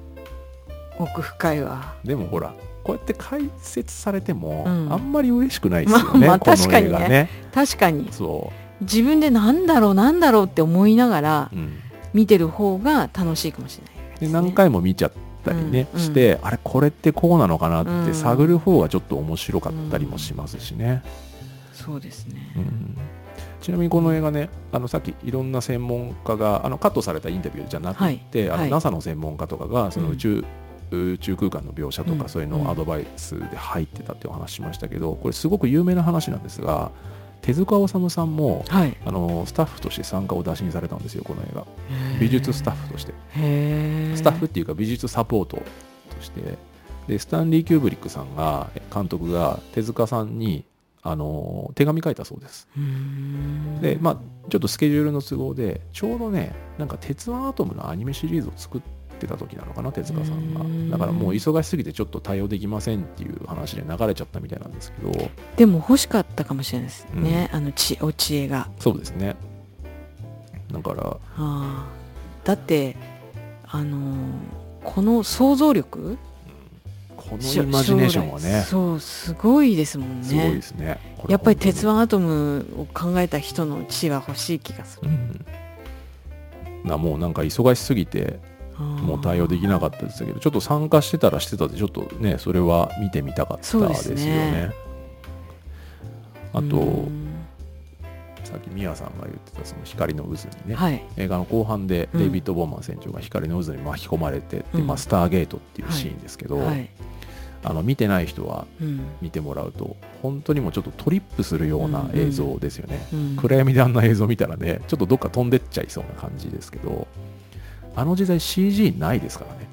奥深いわ。でもほらこうやって解説されても、うん。あんまり嬉しくないですよね、まあまあこの確かにね。確かに。そ自分でなんだろうなんだろうって思いながらう、うん、見てる方が楽しいかもしれないでですね。何回も見ちゃったりね、うんしてあれこれってこうなのかなってうん。探る方がちょっと面白かったりもしますしね、そうですね。うん。ちなみにこの映画ねあのさっきいろんな専門家があのカットされたインタビューじゃなくて、あのはい。はい NASA の専門家とかがそのうん。宇宙、宇宙空間の描写とうんかそういうのをアドバイスで入ってたってお話しましたけどこれすごく有名な話なんですが手塚治虫さんもはい。あのスタッフとして参加を打診されたんですよこの映画。美術スタッフとして。スタッフっていうか美術サポートとして。でスタンリー・キューブリックさんが監督が手塚さんにあの手紙書いたそうです。でまあちょっとスケジュールの都合でちょうどねなんか鉄腕アトムのアニメシリーズを作ってた時なのかな手塚さんうん。がだからもう忙しすぎてちょっと対応できませんっていう話で流れちゃったみたいなんですけど。でも欲しかったかもしれないですね、あのちお知恵が。そうですね。だから。ああ。だってあのーこの想像力？このイマジネーションはね。そうすごいですもんね。すごいですね。やっぱり鉄本腕アトムを考えた人の知は欲しい気がする。うん。なもうなんか忙しすぎてもう対応できなかったですけどちょっと参加してたらしてたでちょっとねそれは見てみたかったでよですすね。ねあとうん。さっきミヤさんが言ってたその光の渦にね、はい。映画の後半でうん。デイビッド・ボーマン船長が光の渦に巻き込まれて、でうん。まあ、スターゲートっていうシーンですけど、はい、あの見てない人はうん見てもらうと本当にもうちょっとトリップするような映像ですよね、うん。暗闇であんな映像見たらねちょっとどっか飛んでっちゃいそうな感じですけどあの時代 CG ないですからね。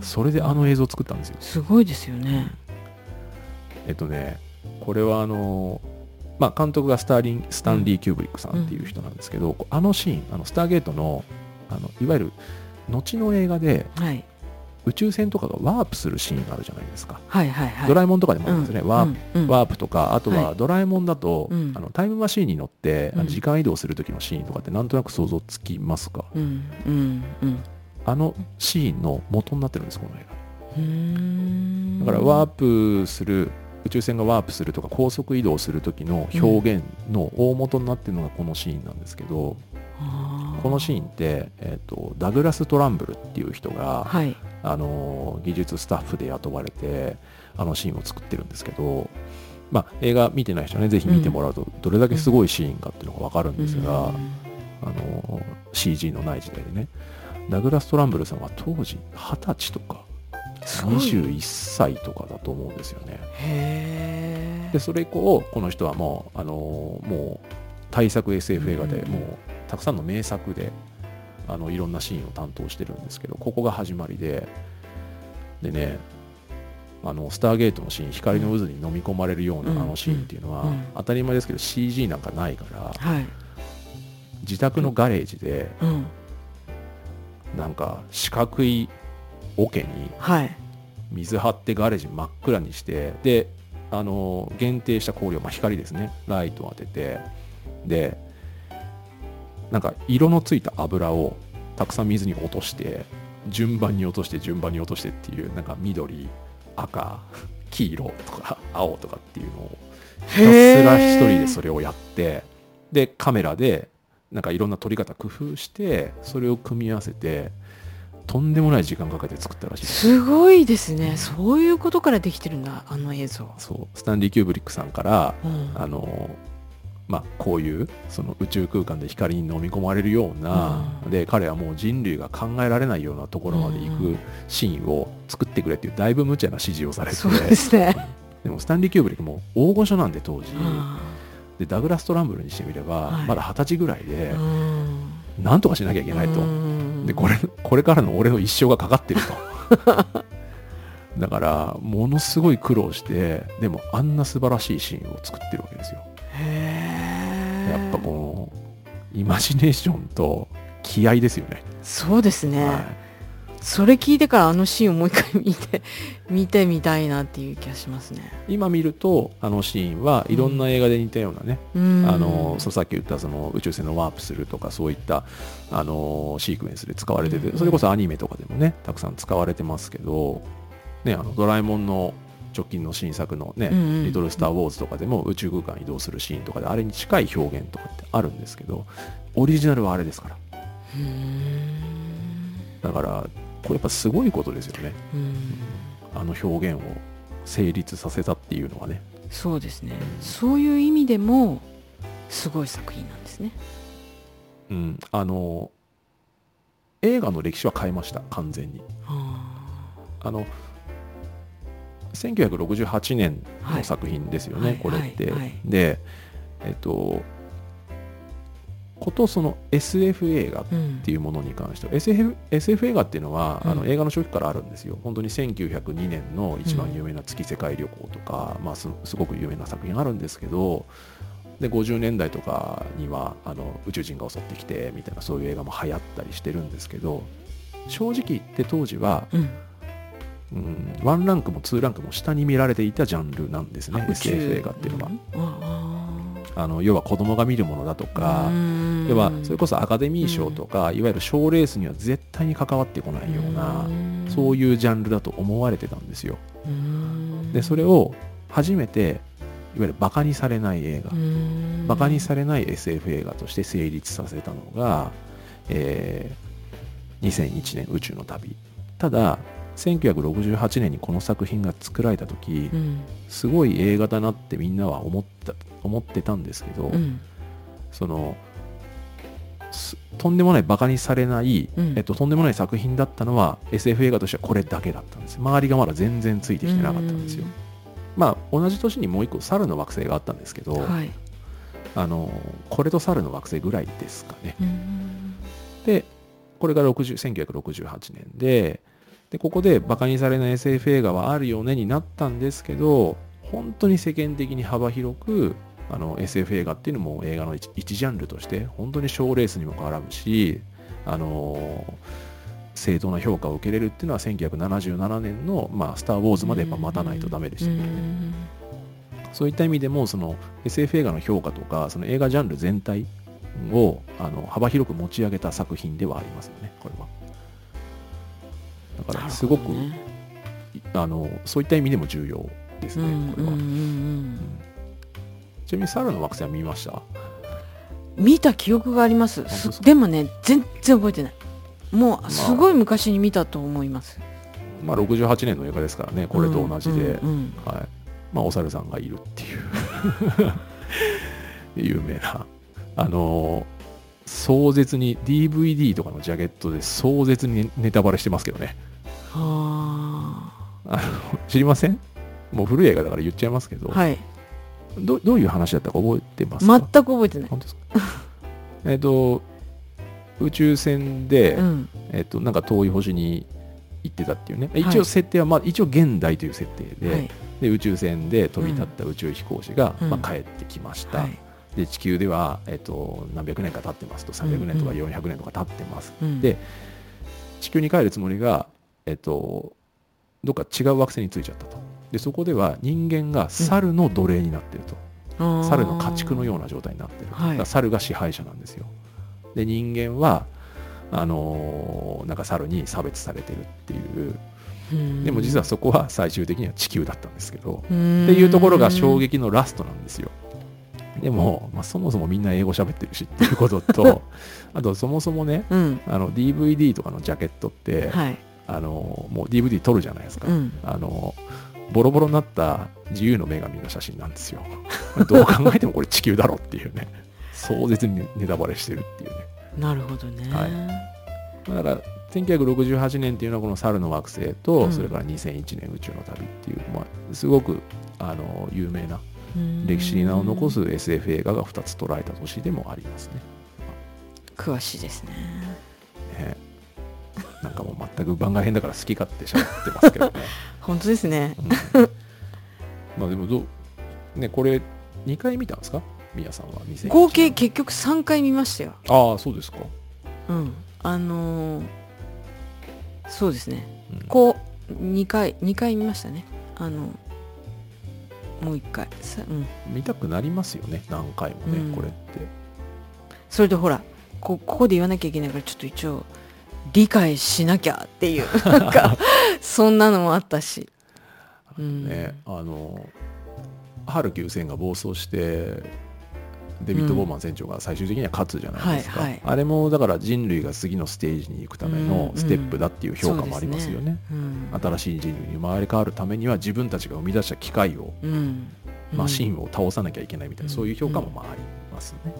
それであの映像を作ったんですよ。すごいですよね。えっとねこれはあのまあ監督がスターリンスタンリー・キューブリックさんっていう人なんですけど、あのシーンあのスターゲートのあのいわゆる後の映画ではい宇宙船とかがワープするシーンがあるじゃないですか、はいはいはい。ドラえもんとかでもあるんですね、ワープうん。うんワープとかあとははい。ドラえもんだと、うん。あのタイムマシーンに乗って、あのうん時間移動する時のシーンとかってなんとなく想像つきますか、うんうんうん。あのシーンの元になってるんですこの映画。だからワープする宇宙船がワープするとか高速移動する時の表現の大元になってるのがこのシーンなんですけど、このシーンって、えー、とダグラス・トランブルっていう人が、はい。あの技術スタッフで雇われてあのシーンを作ってるんですけど、まあ、映画見てない人はねぜひ見てもらうとどれだけすごいシーンかっていうのが分かるんですが、うん。あの CG のない時代でねダグラス・トランブルさんは当時20歳とかすごい21歳とかだと思うんですよね。へでそれ以降この人はもうあのもう大作 SF 映画でうんもうたくさんの名作であのいろんなシーンを担当してるんですけどここが始まりででねあのスターゲートのシーン光の渦に飲み込まれるようなうん。あのシーンっていうのは、うん。当たり前ですけど CG なんかないからはい。自宅のガレージでうん。なんか四角い桶にはい。水張ってガレージ真っ暗にしてであの限定した光量、まあ、光ですね。ライトを当ててでなんか色のついた油をたくさん水に落として順番に落として順番に落としてっていうなんか緑赤 <laughs> 黄色とか青とかっていうのをひたすら一人でそれをやってでカメラでなんかいろんな撮り方工夫してそれを組み合わせてとんでもない時間かけて作ったらしいです。すごいですね。そういうことからできてるんだあの映像、そう。スタンリー・キューブリックさんからうん。あのまあ、こういうその宇宙空間で光に飲み込まれるような、うん。で彼はもう人類が考えられないようなところまで行くうん。シーンを作ってくれっていうだいぶ無茶な指示をされてそうですね、<laughs> でもスタンリー・キューブリックも大御所なんで当時、あでダグラス・トランブルにしてみれば、はい。まだ二十歳ぐらいでなんとかしなきゃいけないと、うん。でこれこれからの俺の一生がかかってると。<laughs> だからものすごい苦労してでもあんな素晴らしいシーンを作ってるわけですよ。へえやっぱこのイマジネーションと気合ですよね、そうですね、はそれ聞いてからあのシーンをもう一回見て <laughs> 見てみたいなっていう気がしますね。い、今見るとあのシーンはいろんな映画で似たようなね、うん。あのそうさっき言ったその宇宙船のワープするとかそういったあのシークエンスで使われてて、うん。それこそアニメとかでもねたくさん使われてますけど、ね、あのドラえもんの直近の新作のね、うんうん。リトル・スター・ウォーズとかでも宇宙空間移動するシーンとかであれに近い表現とかってあるんですけどオリジナルはあれですから。だからこれやっぱすごいことですよね。うん。あの表現を成立させたっていうのはね。そうですね。そういう意味でもすごい作品なんですね。うん。あの映画の歴史は変えました完全に。ああの1968年の作品ですよね、はい。これって、はいはい。でえっとことその SF 映画っていうものに関しては SF, SF 映画っていうのは、あのうん映画の初期からあるんですよ。本当に1902年の一番有名な月世界旅行とか、まあ、すすごく有名な作品あるんですけどで50年代とかにはあの宇宙人が襲ってきてみたいなそういう映画も流行ったりしてるんですけど正直言って当時は、うん。うん、1ランクも2ランクも下に見られていたジャンルなんですね SF 映画っていうのは、うんああの要は子供が見るものだとーか、うん。要はそれこそアカデミー賞とか、いわゆる賞レースには絶対に関わってこないような、そういうジャンルだと思われてたんですよ。うん。でそれを初めていわゆるバカにされない映画、うん。バカにされない SF 映画として成立させたのが、えー2001年宇宙の旅。ただ1968年にこの作品が作られた時、うん。すごい映画だなってみんなは思った思ってたんですけど、うん。そのすとんでもないバカにされない、うん。えっと、とんでもない作品だったのは SF 映画としてはこれだけだったんです。周りがまだ全然ついてきてなかったんですよ、まあ同じ年にもう一個猿の惑星があったんですけど、はい。あのこれと猿の惑星ぐらいですかね。うんでこれが60 1968年ででここでバカにされない SF 映画はあるよねになったんですけど本当に世間的に幅広くあの SF 映画っていうのも映画の一一ジャンルとして本当に賞レースにも絡むしあの正当な評価を受けれるっていうのは1977年の、まあ、スター・ウォーズまでやっぱ待たないとダメでしたけどね、うん。そういった意味でもその SF 映画の評価とかその映画ジャンル全体をあの幅広く持ち上げた作品ではありますよねこれはだからすごく、ね。あのそういった意味でも重要ですね、これは、うんうんうん。ちなみに猿の惑星は見ました？うん見た記憶があります。でもね全然覚えてない。もうすごい昔に見たと思います、まあ68年の映画ですからねこれと同じで、うんうんはい。まあ、お猿さんがいるっていう。<laughs> 有名な。あの壮絶に DVD とかのジャケットで壮絶にネタバレしてますけどね。はあ。の知りません？もう古い映画だから言っちゃいますけど、あはい。どどういう話だったか覚えてますか？全く覚えてない、本当ですか？<laughs> えっと宇宙船で、うん、えっとなんか遠い星に行ってたっていうね。い。一応設定は、まあ、一応現代という設定で,、はい。で宇宙船で飛び立った宇宙飛行士が、うん。まあ、帰ってきました、はい。で地球では、えっと何百年か経ってますと300年とかうん400年とか経ってます、うん。で地球に帰るつもりが、えっと、どっか違う惑星に着いちゃったと。でそこでは人間が猿の奴隷になってると、あー。猿の家畜のような状態になってる、猿が支配者なんですよ。で人間はあのーなんか猿に差別されてるっていう。うん。でも実はそこは最終的には地球だったんですけど、っっていうところが衝撃のラストなんですよ。でも、まあ、そもそもみんな英語喋ってるしっていうことと <laughs> あとそもそもねうん。あの DVD とかのジャケットって、はいあのもう DVD 撮るじゃないですか、うん。あのボロボロになった自由の女神の写真なんですよ。<laughs> どう考えてもこれ地球だろっていうね。壮絶にネタバレしてるっていうね。なるほどね、はい。まあだから1968年っていうのはこの猿の惑星と、うん。それから2001年宇宙の旅っていう、まあ、すごくあの有名なうん。歴史に名を残す SF 映画が2つ捉えた年でもありますね。詳しいですね。ねなんかもう全く番外編だから好き勝手喋ってますけどね。<laughs> 本当ですね。うん。まあでもどう、ね、これ2回見たんですか？宮さんは2001年。合計結局3回見ましたよ。ああ、そうですか。うん。あのーそうですね。うん。こう2回2回見ましたね。あのもう1回。さうん。見たくなりますよね、何回もね、うん。これって。それでほらこここで言わなきゃいけないからちょっと一応理解しなきゃっていうなんか <laughs> そんなのもあったし、うん。ね、あの、ハル9000が暴走して、デビッド・ボーマン船長が最終的には勝つじゃないですか、はいはい。あれもだから人類が次のステージに行くためのステップだっていう評価もありますよね。うん。新しい人類に生まれ変わるためには自分たちが生み出した機械をうん。マシン、ンを倒さなきゃいけないみたいな、うん。そういう評価もまあありますね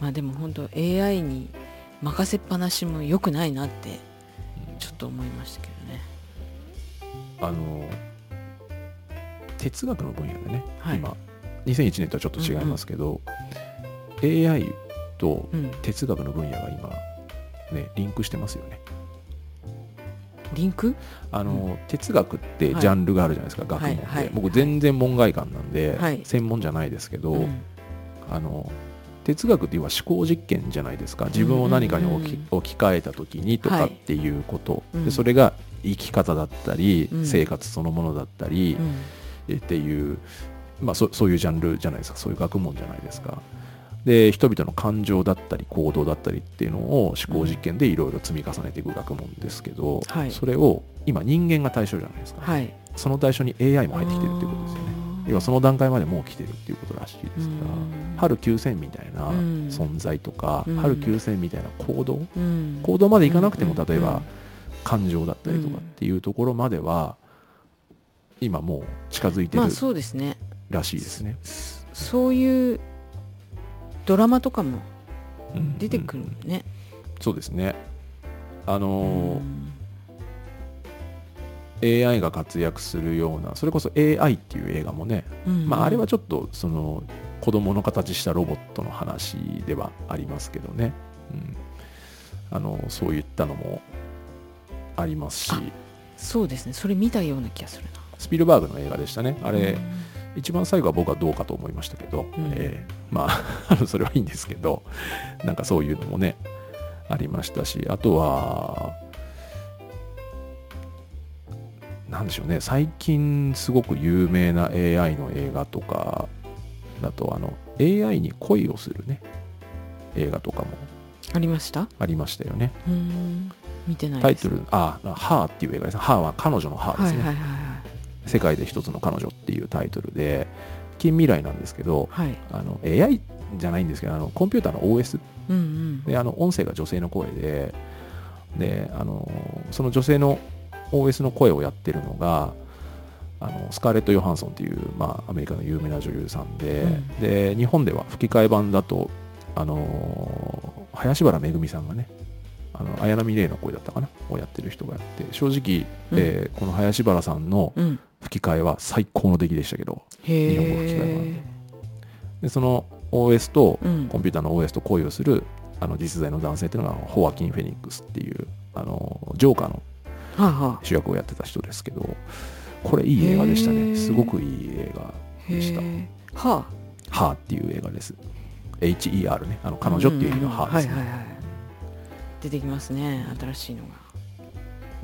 まあでも本当 AI に任せっぱなしも良くないなってちょっと思いましたけどね。あの哲学の分野でね、はい。今2001年とはちょっと違いますけど、AI とうん。哲学の分野が今ねリンクしてますよね。リンク？あの、哲学ってはい。ジャンルがあるじゃないですか、学問で、はいはい。僕全然門外漢なんで、はい。専門じゃないですけど、うん。あの哲学っていうのは思考実験じゃないですか。自分を何かに置き,、うん置き換えた時にとはい。かっていうこと、うん。でそれが生き方だったり、うん。生活そのものだったり、うん。えっていう、まあ、そそういうジャンルじゃないですか。そういう学問じゃないですか。で人々の感情だったり行動だったりっていうのを思考実験でいろいろ積み重ねていく学問ですけど、はい。それを今人間が対象じゃないですか、はい。その対象に AI も入ってきてるっていうことですよね要はその段階までもう来てるっていうことらしいですから、うん。春9000みたいなうん。存在とか、うん。春9000みたいな行動、うん。行動までいかなくてもうん例えば感情だったりとかっていうところまでは今もう近づいてるまあそうですね。らしいですね。そういうドラマとかもうん出てくるうんね、そうですね。あうのん。ー AI が活躍するようなそれこそ AI っていう映画もね、うんまあ、あれはちょっとその子供の形したロボットの話ではありますけどね、うん、あのそういったのもありますし。あそうですね。それ見たような気がするな。スピルバーグの映画でしたね。あれ、うん。一番最後は僕はどうかと思いましたけど、ん。えーまあ <laughs> それはいいんですけどなんかそういうのもねありましたしあとはなんでしょうね。最近すごく有名な AI の映画とかだとあの AI に恋をするね。映画とかも。ありました？ありましたよね。うん。見てないです。タイトルあ「ハーっていう映画です。ね「ハーは彼女の「ハーですね、はいはいはい世界で一つの彼女っていうタイトルで近未来なんですけどはい。はいあの AI じゃないんですけどあのコンピューターの OS うんうん。であの音声が女性の声でであのその女性の OS の声をやってるのがあのスカーレット・ヨハンソンっていう、まあ、アメリカの有名な女優さんで,、うん。で日本では吹き替え版だとあの林原めぐみさんがねあの綾波レイの声だったかなをやってる人がやって正直、えーこの林原さんのうん。吹き替えは最高の出来でしたけどへ日本語吹き替え版えでその OS とうん。コンピューターの OS と恋をするあの実在の男性っていうのがホアキン・フェニックスっていうあのジョーカーの主役をやってた人ですけどこれいい映画でしたね。すごくいい映画でした。へえは「ハーっていう映画です。HER ね。あの彼女っていう意味の「ハーですね、はいはいはい出てきますね新しいのが。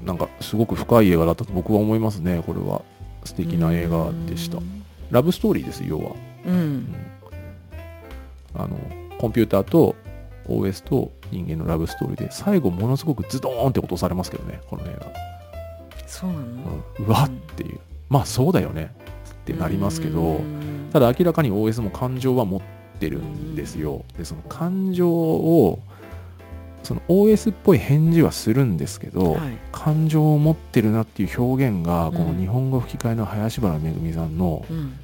なんかすごく深い映画だったと僕は思いますねこれは。素敵な映画でした。うん。ラブストーリーです要は、ううんん。あのコンピューターと OS と人間のラブストーリーで最後ものすごくズドーンって落とされますけどねこの映画。そうなの？うん。うわっていう、まあそうだよね。ってなりますけどうん。ただ明らかに OS も感情は持ってるんですよ。でその感情をその OS っぽい返事はするんですけど、はい。感情を持ってるなっていう表現が、うん。この日本語吹き替えの林原めぐみさんのうん。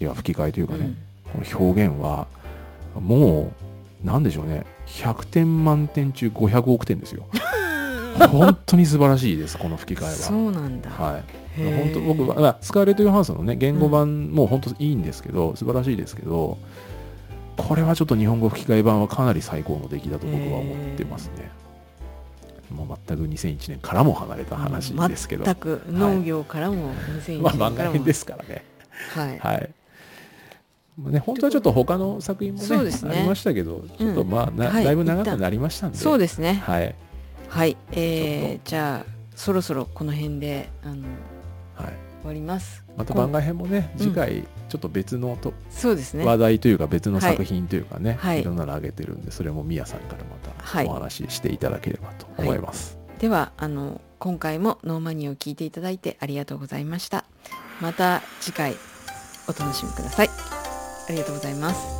いや吹き替えというかね、うん。この表現はもうなんでしょうね。100点満点中500億点ですよ。<laughs> 本当に素晴らしいですこの吹き替えは。そうなんだ、はい。本当僕はまあスカーレット・ヨハンソンのね言語版も本当いいんですけど、素晴らしいですけどこれはちょっと日本語吹き替え版はかなり最高の出来だと僕は思ってますね、もう全く2001年からも離れた話ですけど、全く農業からも2001まあ年からも、<laughs> 漫画編ですからね。はい、はいまあね、本当はちょっと他の作品もねね。ありましたけどちょっとまあ、なはい。だいぶ長くなりましたんで。そうですね。はい、はい。えー、じゃあそろそろこの辺であの終はい、わります。また番外編もねうん次回ちょっと別のと、そうですね。話題というか別の作品というかね、はい。い、ろんなのあげてるんでそれもみやさんからまはい。お話ししていただければと思います、ではあの今回もノーマニーを聞いていただいてありがとうございました。また次回お楽しみくださいありがとうございます。